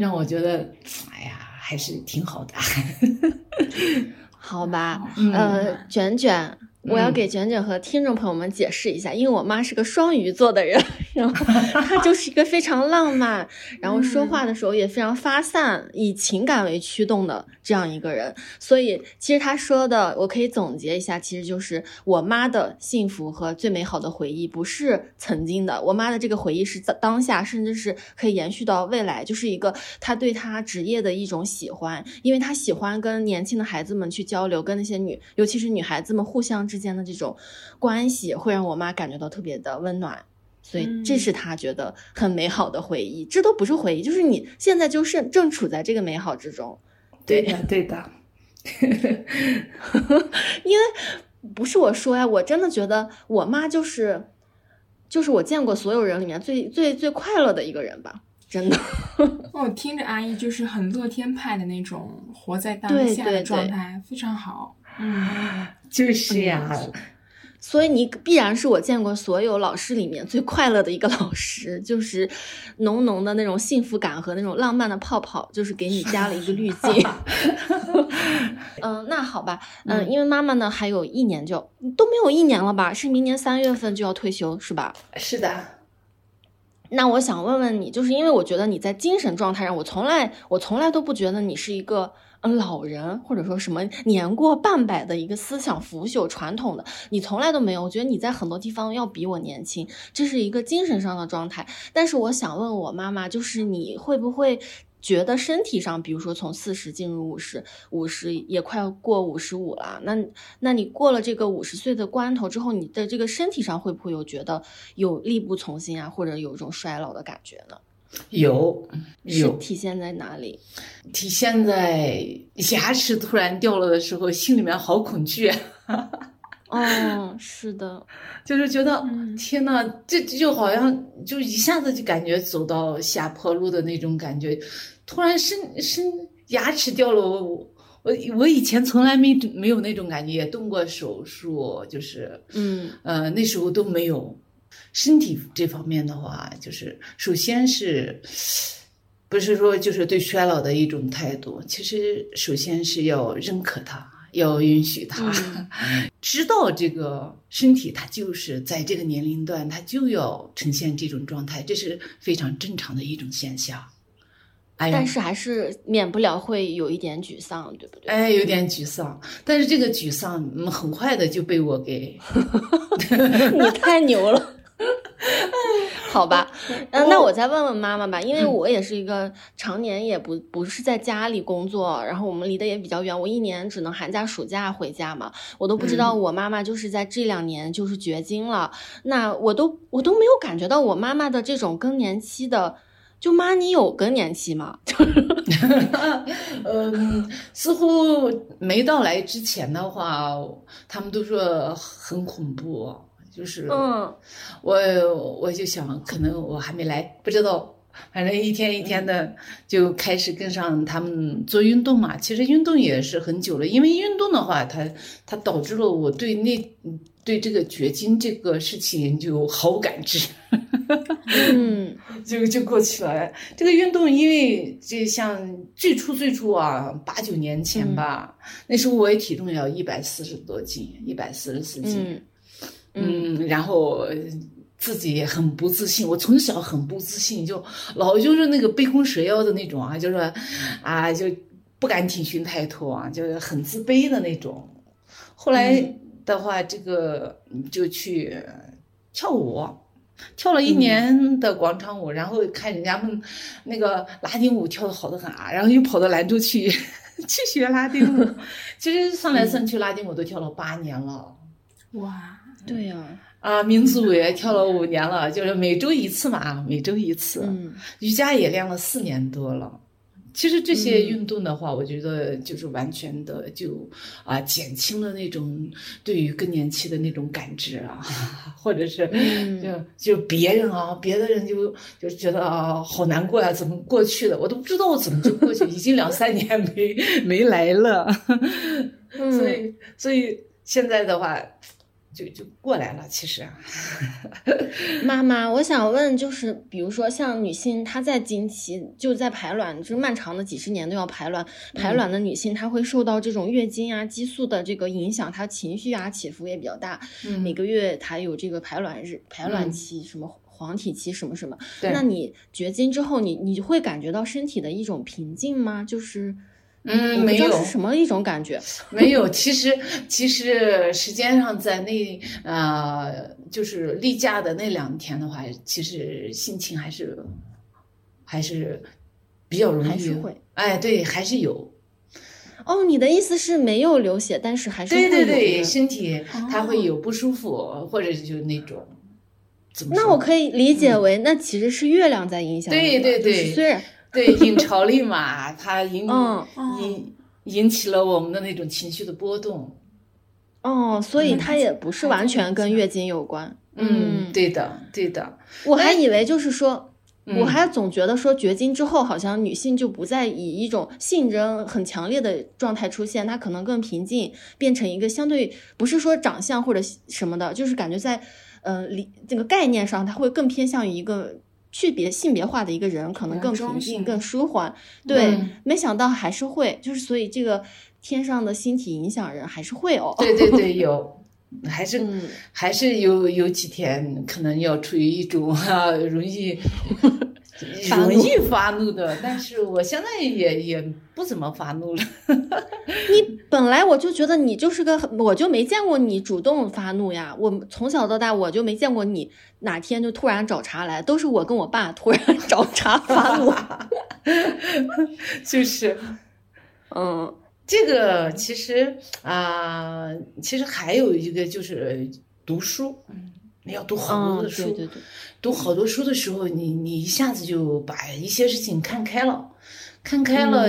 让我觉得，哎呀，还是挺好的。好吧，呃，卷卷。我要给卷卷和听众朋友们解释一下，因为我妈是个双鱼座的人，然后她 就是一个非常浪漫，然后说话的时候也非常发散，以情感为驱动的这样一个人。所以其实她说的，我可以总结一下，其实就是我妈的幸福和最美好的回忆不是曾经的，我妈的这个回忆是在当下，甚至是可以延续到未来，就是一个她对她职业的一种喜欢，因为她喜欢跟年轻的孩子们去交流，跟那些女，尤其是女孩子们互相之。之间的这种关系会让我妈感觉到特别的温暖，所以这是她觉得很美好的回忆。这都不是回忆，就是你现在就是正处在这个美好之中。对的，对的。因为不是我说呀，我真的觉得我妈就是就是我见过所有人里面最最最快乐的一个人吧，真的。我听着阿姨就是很乐天派的那种，活在当下的状态非常好。嗯。就是呀，所以你必然是我见过所有老师里面最快乐的一个老师，就是浓浓的那种幸福感和那种浪漫的泡泡，就是给你加了一个滤镜。嗯，那好吧，嗯，因为妈妈呢还有一年就都没有一年了吧？是明年三月份就要退休是吧？是的。那我想问问你，就是因为我觉得你在精神状态上，我从来我从来都不觉得你是一个。嗯，老人或者说什么年过半百的一个思想腐朽传统的，你从来都没有。我觉得你在很多地方要比我年轻，这是一个精神上的状态。但是我想问我妈妈，就是你会不会觉得身体上，比如说从四十进入五十，五十也快过五十五了，那那你过了这个五十岁的关头之后，你的这个身体上会不会有觉得有力不从心啊，或者有一种衰老的感觉呢？有，有体现在哪里？体现在牙齿突然掉了的时候，心里面好恐惧。哦，是的，就是觉得天呐，这就好像就一下子就感觉走到下坡路的那种感觉。突然生生牙齿掉了，我我我以前从来没没有那种感觉，也动过手术，就是嗯呃那时候都没有。身体这方面的话，就是首先是，不是说就是对衰老的一种态度。其实首先是要认可它，要允许它，知道这个身体它就是在这个年龄段，它就要呈现这种状态，这是非常正常的一种现象。哎，但是还是免不了会有一点沮丧，对不对？哎，有点沮丧，但是这个沮丧很快的就被我给，你太牛了。好吧，嗯，那我再问问妈妈吧，因为我也是一个常年也不不是在家里工作，然后我们离得也比较远，我一年只能寒假暑假回家嘛，我都不知道我妈妈就是在这两年就是绝经了，那我都我都没有感觉到我妈妈的这种更年期的，就妈你有更年期吗？嗯，似乎没到来之前的话，他们都说很恐怖。就是，嗯，我我就想，可能我还没来，不知道，反正一天一天的就开始跟上他们做运动嘛。其实运动也是很久了，因为运动的话，它它导致了我对那对这个绝经这个事情就毫无感知。嗯，就就过去了。这个运动，因为这像最初最初啊，八九年前吧，那时候我也体重要一百四十多斤，一百四十四斤。嗯，然后。自己也很不自信，我从小很不自信，就老就是那个杯弓蛇腰的那种啊，就说啊，就不敢挺胸抬头啊，就是很自卑的那种。后来的话，这个就去跳舞，跳了一年的广场舞，然后看人家们那个拉丁舞跳的好的很啊，然后又跑到兰州去 去学拉丁舞。其实算来算去，拉丁舞都跳了八年了。哇，对呀。啊，民族舞也跳了五年了，就是每周一次嘛，每周一次。嗯，瑜伽也练了四年多了。其实这些运动的话，我觉得就是完全的就啊减轻了那种对于更年期的那种感知啊，或者是就就别人啊，别的人就就觉得啊好难过呀，怎么过去的？我都不知道我怎么就过去，已经两三年没 没来了。所以所以现在的话。就就过来了，其实。妈妈，我想问，就是比如说像女性，她在经期就在排卵，就是漫长的几十年都要排卵，排卵的女性，她会受到这种月经啊、激素的这个影响，她情绪啊起伏也比较大。每个月她有这个排卵日、排卵期，什么黄体期，什么什么。那你绝经之后，你你会感觉到身体的一种平静吗？就是。嗯，没有什么一种感觉，没有。其实，其实时间上在那呃，就是例假的那两天的话，其实心情还是还是比较容易，还是会。哎，对，还是有。哦，你的意思是没有流血，但是还是对对对，身体它会有不舒服，或者就那种。那我可以理解为，那其实是月亮在影响。对对对，虽然。对，引潮力嘛，它引引引起了我们的那种情绪的波动。哦，所以它也不是完全跟月经有关。嗯，对的，对的。我还以为就是说，我还总觉得说绝经之后，好像女性就不再以一种性征很强烈的状态出现，她可能更平静，变成一个相对不是说长相或者什么的，就是感觉在呃理这个概念上，它会更偏向于一个。区别性别化的一个人，可能更平静、更舒缓。对，没想到还是会，就是所以这个天上的星体影响人还是会哦。对对对，有，还 是还是有有几天可能要处于一种啊容易。容易发怒的，但是我现在也也不怎么发怒了。你本来我就觉得你就是个，我就没见过你主动发怒呀。我从小到大我就没见过你哪天就突然找茬来，都是我跟我爸突然找茬发怒。就是，嗯，这个其实啊，其实还有一个就是读书，嗯，你要读好多的书。对对对。读好多书的时候，你你一下子就把一些事情看开了，看开了，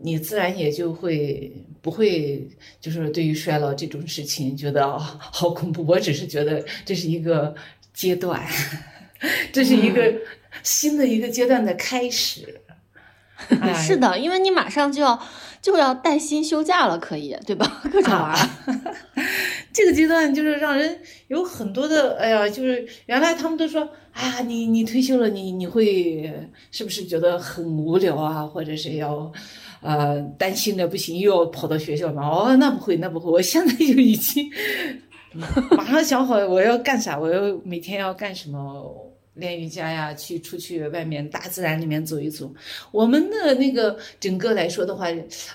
你自然也就会不会就是对于衰老这种事情觉得好恐怖。我只是觉得这是一个阶段，这是一个新的一个阶段的开始。是的，因为你马上就要就要带薪休假了，可以对吧？各种玩。这个阶段就是让人有很多的，哎呀，就是原来他们都说，哎呀，你你退休了，你你会是不是觉得很无聊啊？或者是要，呃，担心的不行，又要跑到学校嘛？哦，那不会，那不会，我现在就已经 马上想好我要干啥，我要每天要干什么。练瑜伽呀，去出去外面大自然里面走一走。我们的那个整个来说的话，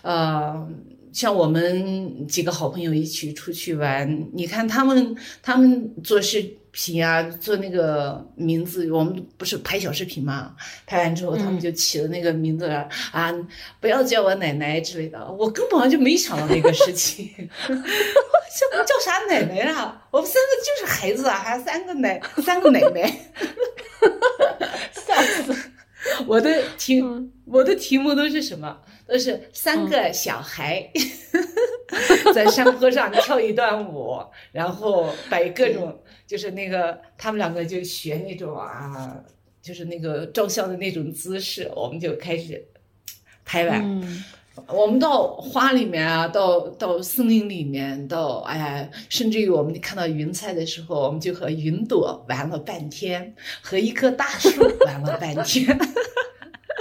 呃，像我们几个好朋友一起出去玩，你看他们他们做视频啊，做那个名字，我们不是拍小视频嘛？拍完之后，他们就起了那个名字啊，不要叫我奶奶之类的。我根本就没想到那个事情，叫叫啥奶奶啊？我们三个就是孩子啊，还三个奶三个奶奶。笑死！我的题，我的题目都是什么？都是三个小孩 在山坡上跳一段舞，然后摆各种，就是那个他们两个就学那种啊，就是那个照相的那种姿势，我们就开始拍完。我们到花里面啊，到到森林里面，到哎，甚至于我们看到云彩的时候，我们就和云朵玩了半天，和一棵大树玩了半天，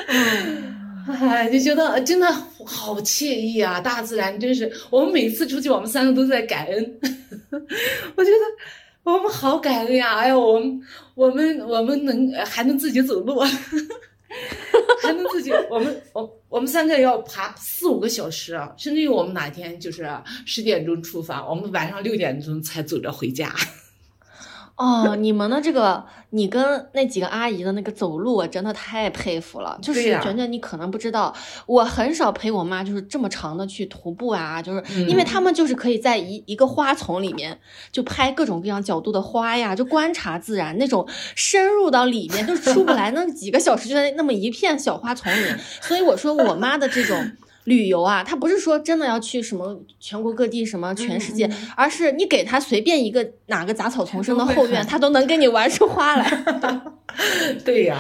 哎，就觉得真的好惬意啊！大自然真是，我们每次出去，我们三个都在感恩。我觉得我们好感恩呀！哎呀，我们我们我们能还能自己走路。还能自己，我们我我们三个要爬四五个小时，甚至于我们哪天就是十点钟出发，我们晚上六点钟才走着回家。哦，你们的这个，你跟那几个阿姨的那个走路，我真的太佩服了。就是卷卷，你可能不知道，我很少陪我妈就是这么长的去徒步啊，就是因为他们就是可以在一一个花丛里面就拍各种各样角度的花呀，就观察自然那种深入到里面就出不来，那几个小时就在那么一片小花丛里。所以我说我妈的这种。旅游啊，他不是说真的要去什么全国各地、什么全世界，而是你给他随便一个哪个杂草丛生的后院，他都能跟你玩出花来。对呀，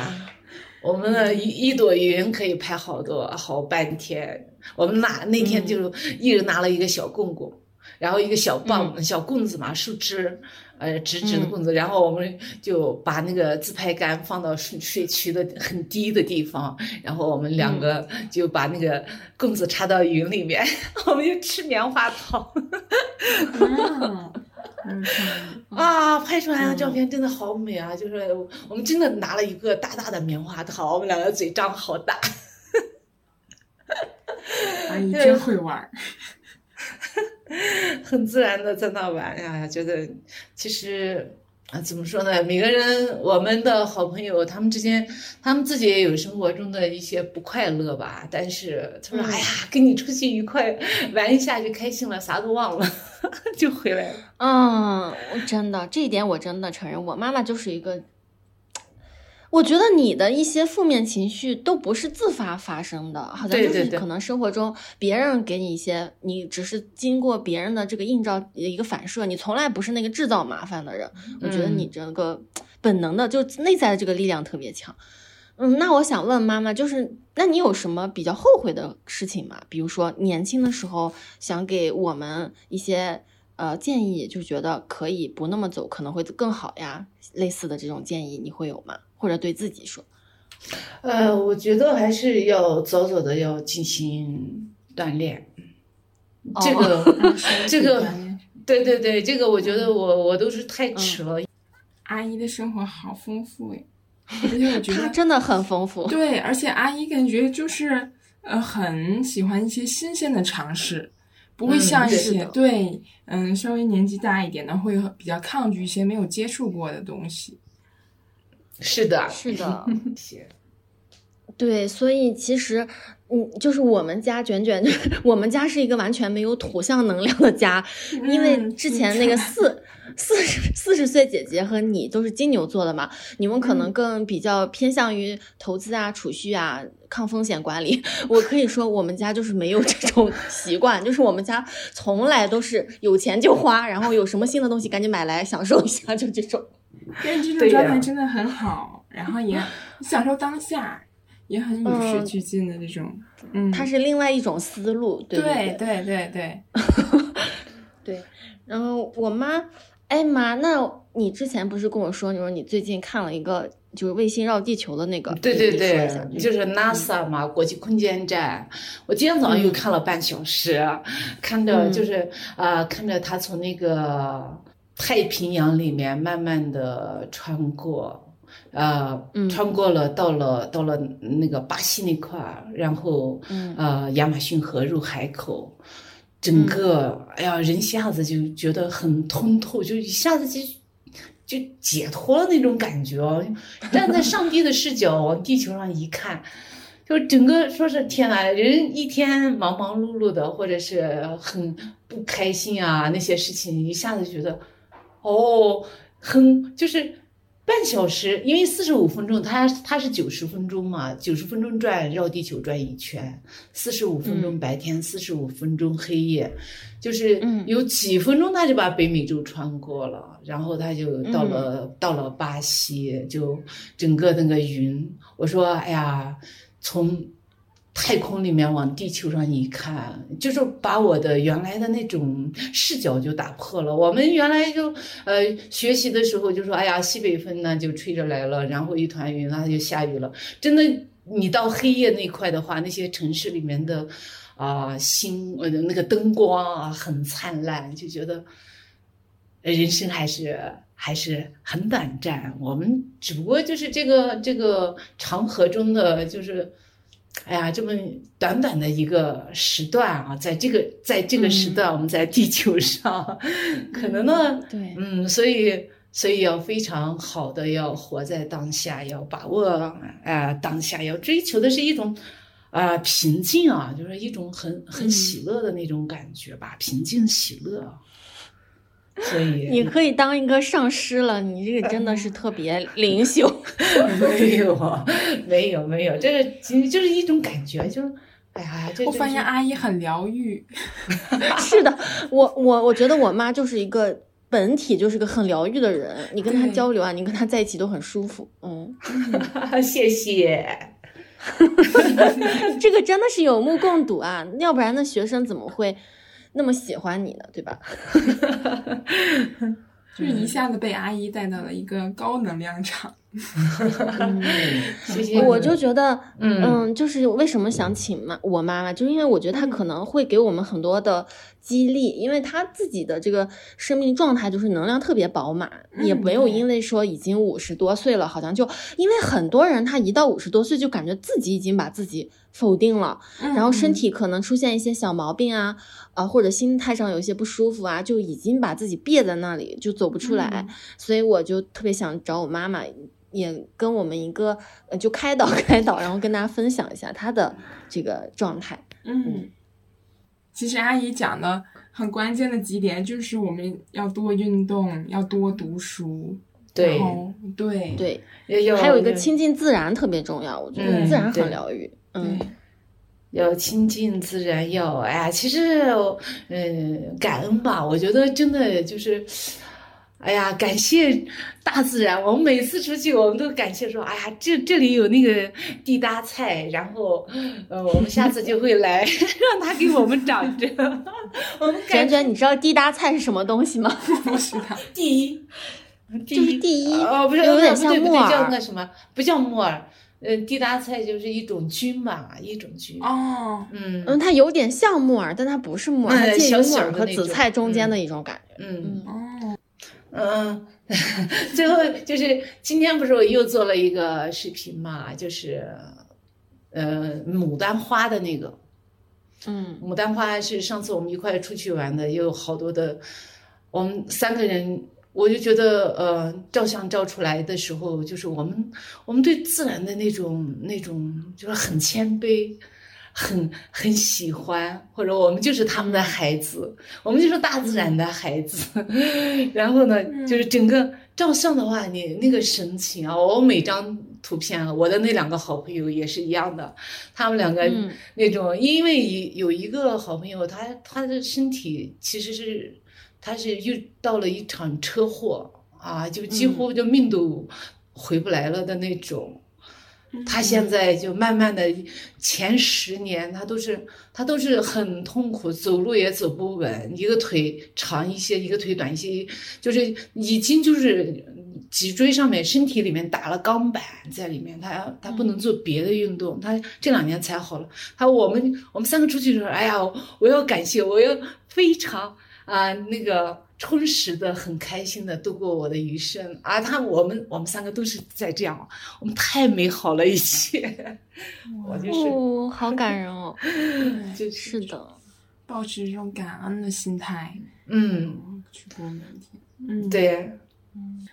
我们的一一朵云可以拍好多好半天。我们拿那天就一人拿了一个小棍棍，然后一个小棒、小棍子嘛，树枝。呃，直直的棍子，然后我们就把那个自拍杆放到水水渠的很低的地方，然后我们两个就把那个棍子插到云里面，我们就吃棉花糖。啊，拍出来的照片真的好美啊！就是我们真的拿了一个大大的棉花糖，我们两个嘴张好大。阿姨 真会玩。很自然的在那玩呀，觉得其实啊，怎么说呢？每个人，我们的好朋友，他们之间，他们自己也有生活中的一些不快乐吧。但是他说：“哎呀，跟你出去愉快玩一下就开心了，啥都忘了，就回来了。”嗯，我真的，这一点我真的承认，我妈妈就是一个。我觉得你的一些负面情绪都不是自发发生的，好像就是可能生活中别人给你一些，你只是经过别人的这个映照一个反射，你从来不是那个制造麻烦的人。我觉得你这个本能的就内在的这个力量特别强。嗯，那我想问妈妈，就是那你有什么比较后悔的事情吗？比如说年轻的时候想给我们一些呃建议，就觉得可以不那么走，可能会更好呀，类似的这种建议你会有吗？或者对自己说，呃，我觉得还是要早早的要进行锻炼。这个，这个，对对对，这个我觉得我我都是太迟了。阿姨的生活好丰富哎，而且我觉得真的很丰富。对，而且阿姨感觉就是呃很喜欢一些新鲜的尝试，不会像一些对嗯稍微年纪大一点的会比较抗拒一些没有接触过的东西。是的，是的，对，所以其实，嗯，就是我们家卷卷，我们家是一个完全没有土象能量的家，因为之前那个四四十四十岁姐姐和你都是金牛座的嘛，你们可能更比较偏向于投资啊、储蓄啊、抗风险管理。我可以说，我们家就是没有这种 习惯，就是我们家从来都是有钱就花，然后有什么新的东西赶紧买来享受一下，就这种。但这种状态真的很好，然后也 享受当下，也很与时俱进的这种。嗯，它是另外一种思路，对对对对对。对，然后我妈，哎妈，那你之前不是跟我说，你说你最近看了一个就是卫星绕地球的那个？对对对，就是 NASA 嘛，国际空间站。我今天早上又看了半小时，看着就是啊，看着它从那个。太平洋里面慢慢的穿过，呃，穿过了，到了到了那个巴西那块儿，然后，呃，亚马逊河入海口，整个，哎呀，人一下子就觉得很通透，就一下子就就解脱了那种感觉哦。站在上帝的视角往地球上一看，就整个说是天呐，人一天忙忙碌碌的，或者是很不开心啊，那些事情一下子觉得。哦，很就是半小时，因为四十五分钟，它它是九十分钟嘛，九十分钟转绕地球转一圈，四十五分钟白天，四十五分钟黑夜，就是有几分钟他就把北美洲穿过了，然后他就到了到了巴西，就整个那个云，我说哎呀，从。太空里面往地球上一看，就是把我的原来的那种视角就打破了。我们原来就呃学习的时候就说，哎呀，西北风呢就吹着来了，然后一团云，然后就下雨了。真的，你到黑夜那块的话，那些城市里面的啊星呃那个灯光啊很灿烂，就觉得人生还是还是很短暂。我们只不过就是这个这个长河中的就是。哎呀，这么短短的一个时段啊，在这个在这个时段，我们在地球上，可能呢，对，嗯，所以所以要非常好的要活在当下，要把握啊当下，要追求的是一种啊平静啊，就是一种很很喜乐的那种感觉吧，平静喜乐。所以你可以当一个上师了，你这个真的是特别灵修。没有，没有，没有，这个就是一种感觉，就是，哎呀，我发现阿姨很疗愈。是的，我我我觉得我妈就是一个本体就是个很疗愈的人，你跟她交流啊，你跟她在一起都很舒服。嗯，谢谢。这个真的是有目共睹啊，要不然那学生怎么会？那么喜欢你呢，对吧？就是一下子被阿姨带到了一个高能量场。谢谢。我就觉得，嗯，就是为什么想请妈我妈妈，就是因为我觉得她可能会给我们很多的激励，因为她自己的这个生命状态就是能量特别饱满，也没有因为说已经五十多岁了，好像就因为很多人他一到五十多岁就感觉自己已经把自己否定了，然后身体可能出现一些小毛病啊，啊或者心态上有一些不舒服啊，就已经把自己憋在那里就走不出来，所以我就特别想找我妈妈。也跟我们一个呃，就开导 开导，然后跟大家分享一下她的这个状态。嗯，其实阿姨讲的很关键的几点，就是我们要多运动，要多读书。对对对，还有一个亲近自然特别重要，我觉得自然很疗愈。嗯，要亲近自然，要哎呀，其实嗯，感恩吧，我觉得真的就是。哎呀，感谢大自然！我们每次出去，我们都感谢说：“哎呀，这这里有那个地搭菜，然后，呃，我们下次就会来，让它给我们长着。”我们卷卷，你知道地搭菜是什么东西吗？不知道。第一，就是第一，哦，不是，有点像木耳，叫那什么？不叫木耳，呃，地搭菜就是一种菌吧，一种菌。哦，嗯嗯，它有点像木耳，但它不是木耳，它介于木耳和紫菜中间的一种感觉。嗯哦。嗯，最后就是今天不是我又做了一个视频嘛，就是，呃，牡丹花的那个，嗯，牡丹花是上次我们一块出去玩的，也有好多的，我们三个人，我就觉得，呃，照相照出来的时候，就是我们我们对自然的那种那种，就是很谦卑。很很喜欢，或者我们就是他们的孩子，我们就是大自然的孩子。然后呢，就是整个照相的话，你那个神情啊，我每张图片，我的那两个好朋友也是一样的，他们两个那种，因为有一个好朋友，他他的身体其实是他是遇到了一场车祸啊，就几乎就命都回不来了的那种。他现在就慢慢的，前十年他都是他都是很痛苦，走路也走不稳，一个腿长一些，一个腿短一些，就是已经就是脊椎上面、身体里面打了钢板在里面，他他不能做别的运动，他这两年才好了。他我们我们三个出去的时候，哎呀，我要感谢，我要非常啊那个。充实的、很开心的度过我的余生啊！他我们我们三个都是在这样，我们太美好了，一切。我就是哦好感人哦，就是的，保持一种感恩的心态，嗯，去过每天。嗯，对，嗯，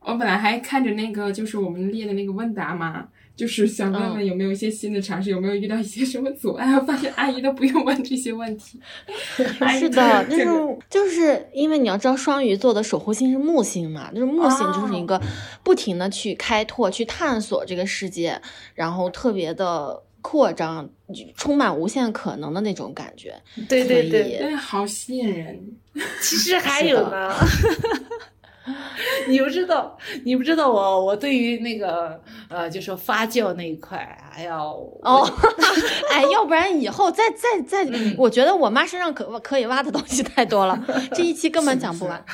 我本来还看着那个，就是我们列的那个问答嘛，就是想问问有没有一些新的尝试，有没有遇到一些什么阻碍？我发现阿姨都不用问这些问题。是的，就是就是因为你要知道，双鱼座的守护星是木星嘛，就是木星就是一个不停的去开拓、去探索这个世界，然后特别的扩张，充满无限可能的那种感觉。对对对，好吸引人。其实还有呢。你不知道，你不知道我我对于那个呃，就说发酵那一块，哎呀，哦，哎，要不然以后再再再，我觉得我妈身上可可以挖的东西太多了，这一期根本讲不完。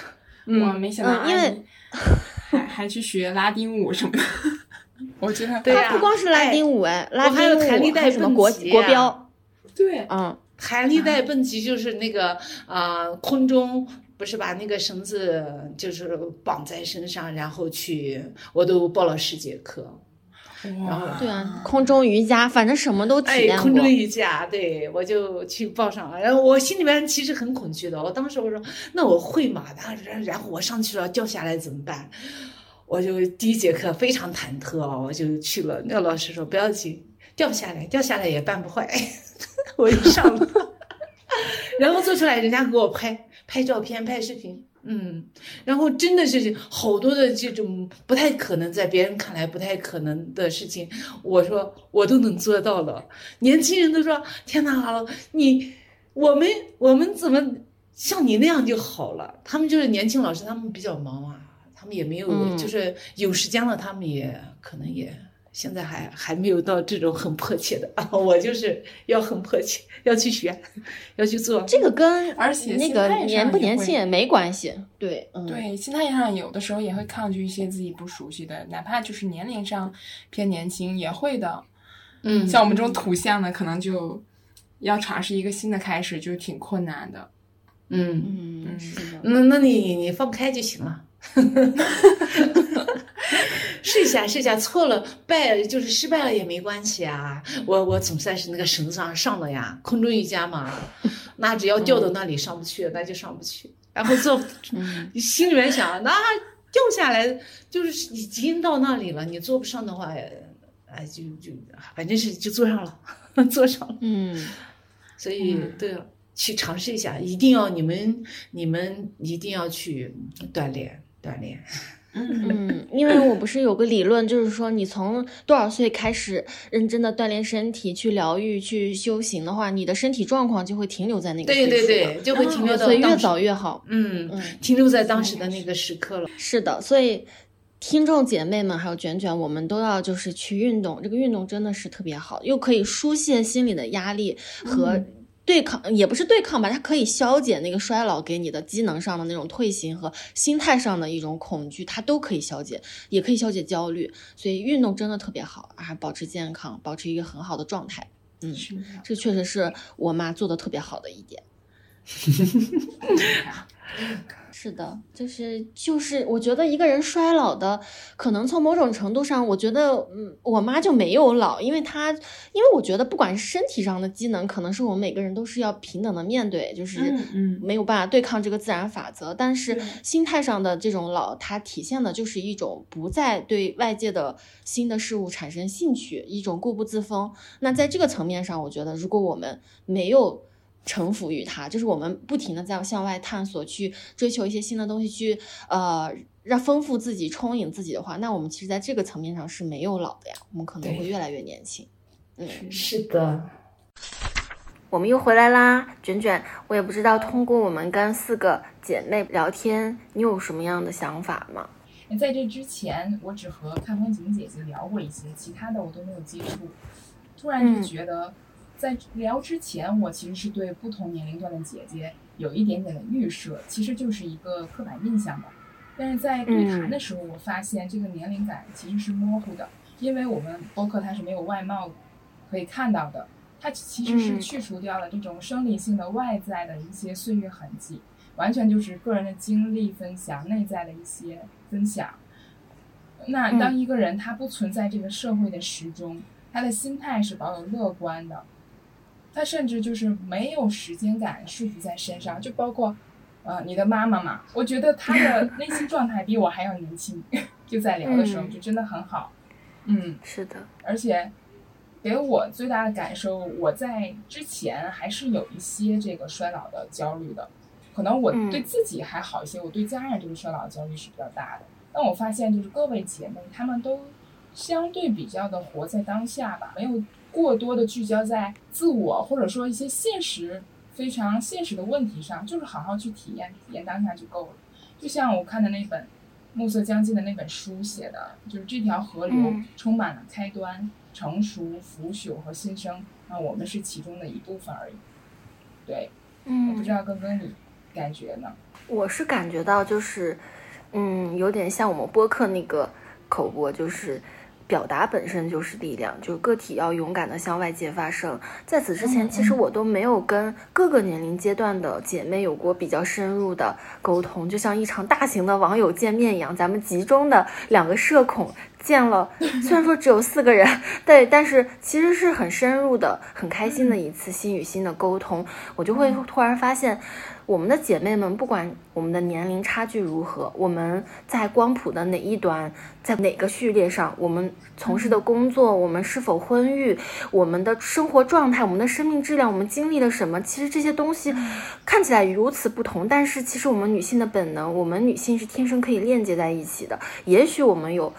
我没想到，因为还还去学拉丁舞什么的，我觉得对呀，不光是拉丁舞哎，拉丁舞还什么国国标，对，嗯，弹力带蹦极就是那个啊，空中。不是把那个绳子就是绑在身上，然后去，我都报了十节课。然后对啊，空中瑜伽，反正什么都体验过。空中瑜伽，对我就去报上了。然后我心里面其实很恐惧的，我当时我说，那我会吗？然后然后我上去了，掉下来怎么办？我就第一节课非常忐忑啊，我就去了。那个老师说不要紧，掉下来，掉下来也办不坏。我就上了，然后做出来，人家给我拍。拍照片、拍视频，嗯，然后真的是好多的这种不太可能，在别人看来不太可能的事情，我说我都能做到了。年轻人都说：“天哪，你我们我们怎么像你那样就好了？”他们就是年轻老师，他们比较忙啊，他们也没有，就是有时间了，他们也可能也。现在还还没有到这种很迫切的啊，我就是要很迫切要去学，要去做。这个跟而且那个年不年轻也没关系。对，对，心态上有的时候也会抗拒一些自己不熟悉的，哪怕就是年龄上偏年轻也会的。嗯，像我们这种土象的，可能就要尝试一个新的开始，就挺困难的。嗯嗯，是的。那那你你放开就行了。试一下，试一下，错了败就是失败了也没关系啊。我我总算是那个绳子上上了呀，空中瑜伽嘛，那只要掉到那里上不去，那就上不去。然后做，你心里面想，那掉下来就是已经到那里了，你坐不上的话，哎，就就反正是就坐上了，坐上了。嗯，所以对，去尝试一下，一定要你们你们一定要去锻炼锻炼。嗯，因为我不是有个理论，就是说你从多少岁开始认真的锻炼身体，去疗愈、去修行的话，你的身体状况就会停留在那个对对对，就会停留到所以越早越好。嗯嗯，停留在当时的那个时刻了。是的，所以听众姐妹们还有卷卷，我们都要就是去运动，这个运动真的是特别好，又可以疏泄心理的压力和。对抗也不是对抗吧，它可以消解那个衰老给你的机能上的那种退行和心态上的一种恐惧，它都可以消解，也可以消解焦虑。所以运动真的特别好啊，保持健康，保持一个很好的状态。嗯，这确实是我妈做的特别好的一点。是的，就是就是，我觉得一个人衰老的，可能从某种程度上，我觉得，嗯，我妈就没有老，因为她，因为我觉得，不管是身体上的机能，可能是我们每个人都是要平等的面对，就是嗯没有办法对抗这个自然法则。但是心态上的这种老，它体现的就是一种不再对外界的新的事物产生兴趣，一种固步自封。那在这个层面上，我觉得，如果我们没有。臣服于它，就是我们不停的在向外探索，去追求一些新的东西，去呃让丰富自己、充盈自己的话，那我们其实在这个层面上是没有老的呀，我们可能会越来越年轻。嗯，是的。我们又回来啦，卷卷，我也不知道通过我们跟四个姐妹聊天，你有什么样的想法吗？在这之前，我只和看风景姐姐聊过一些，其他的我都没有接触。突然就觉得。在聊之前，我其实是对不同年龄段的姐姐有一点点的预设，其实就是一个刻板印象吧。但是在对谈的时候，我发现这个年龄感其实是模糊的，因为我们播客它是没有外貌可以看到的，它其实是去除掉了这种生理性的外在的一些岁月痕迹，完全就是个人的经历分享、内在的一些分享。那当一个人他不存在这个社会的时钟，他的心态是保有乐观的。他甚至就是没有时间感束缚在身上，就包括，呃，你的妈妈嘛，我觉得她的 内心状态比我还要年轻，就在聊的时候就真的很好。嗯，是的，而且给我最大的感受，我在之前还是有一些这个衰老的焦虑的，可能我对自己还好一些，我对家人这个衰老焦虑是比较大的。但我发现，就是各位姐妹，她们都相对比较的活在当下吧，没有过多的聚焦在自我或者说一些现实非常现实的问题上，就是好好去体验体验当下就够了。就像我看的那本《暮色将近》的那本书写的，就是这条河流充满了开端、成熟、腐朽和新生，那我们是其中的一部分而已。对，嗯，我不知道哥哥你感觉呢？我是感觉到就是。嗯，有点像我们播客那个口播，就是表达本身就是力量，就是个体要勇敢的向外界发声。在此之前，其实我都没有跟各个年龄阶段的姐妹有过比较深入的沟通，就像一场大型的网友见面一样，咱们集中的两个社恐见了，虽然说只有四个人，对，但是其实是很深入的、很开心的一次心与心的沟通。我就会突然发现。我们的姐妹们，不管我们的年龄差距如何，我们在光谱的哪一端，在哪个序列上，我们从事的工作，我们是否婚育，我们的生活状态，我们的生命质量，我们经历了什么，其实这些东西看起来如此不同，但是其实我们女性的本能，我们女性是天生可以链接在一起的。也许我们有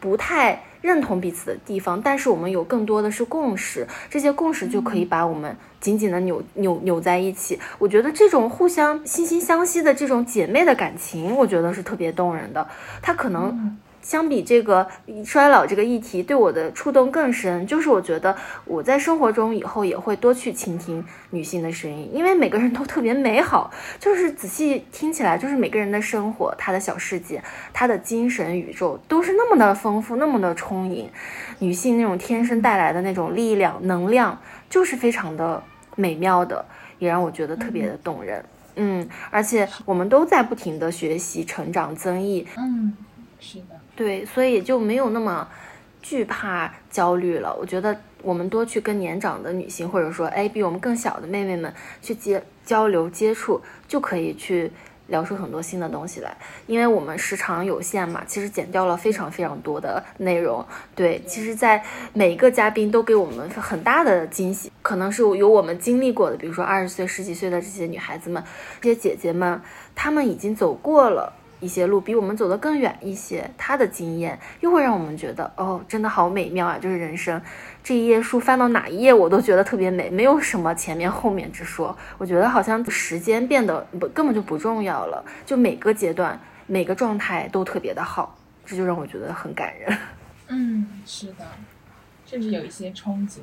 不太。认同彼此的地方，但是我们有更多的是共识，这些共识就可以把我们紧紧的扭扭扭在一起。我觉得这种互相惺惺相惜的这种姐妹的感情，我觉得是特别动人的。它可能。相比这个衰老这个议题，对我的触动更深。就是我觉得我在生活中以后也会多去倾听女性的声音，因为每个人都特别美好。就是仔细听起来，就是每个人的生活，他的小世界，他的精神宇宙都是那么的丰富，那么的充盈。女性那种天生带来的那种力量、能量，就是非常的美妙的，也让我觉得特别的动人。嗯，而且我们都在不停的学习、成长、增益。嗯，是的。对，所以也就没有那么惧怕、焦虑了。我觉得我们多去跟年长的女性，或者说哎比我们更小的妹妹们去接交流、接触，就可以去聊出很多新的东西来。因为我们时长有限嘛，其实剪掉了非常非常多的内容。对，其实，在每一个嘉宾都给我们很大的惊喜，可能是有我们经历过的，比如说二十岁、十几岁的这些女孩子们、这些姐姐们，她们已经走过了。一些路比我们走得更远一些，他的经验又会让我们觉得，哦，真的好美妙啊！就是人生这一页书翻到哪一页，我都觉得特别美，没有什么前面后面之说。我觉得好像时间变得不根本就不重要了，就每个阶段每个状态都特别的好，这就让我觉得很感人。嗯，是的，甚至有一些憧憬。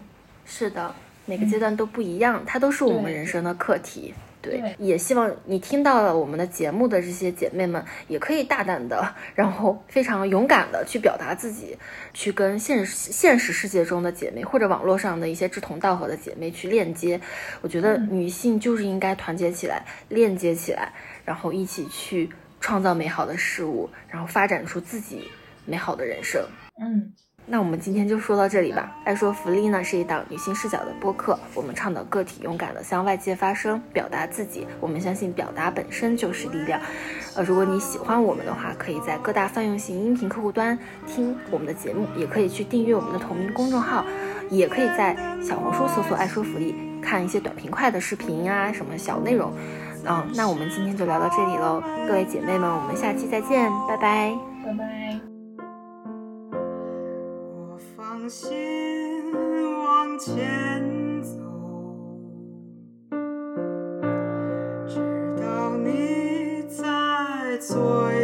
是的，每个阶段都不一样，它都是我们人生的课题。对，也希望你听到了我们的节目的这些姐妹们，也可以大胆的，然后非常勇敢的去表达自己，去跟现实现实世界中的姐妹或者网络上的一些志同道合的姐妹去链接。我觉得女性就是应该团结起来，链接起来，然后一起去创造美好的事物，然后发展出自己美好的人生。嗯。那我们今天就说到这里吧。爱说福利呢是一档女性视角的播客，我们倡导个体勇敢的向外界发声，表达自己。我们相信表达本身就是力量。呃，如果你喜欢我们的话，可以在各大泛用型音频客户端听我们的节目，也可以去订阅我们的同名公众号，也可以在小红书搜索“爱说福利”看一些短平快的视频啊，什么小内容。嗯，那我们今天就聊到这里喽，各位姐妹们，我们下期再见，拜拜，拜拜。心往前走，直到你在左右。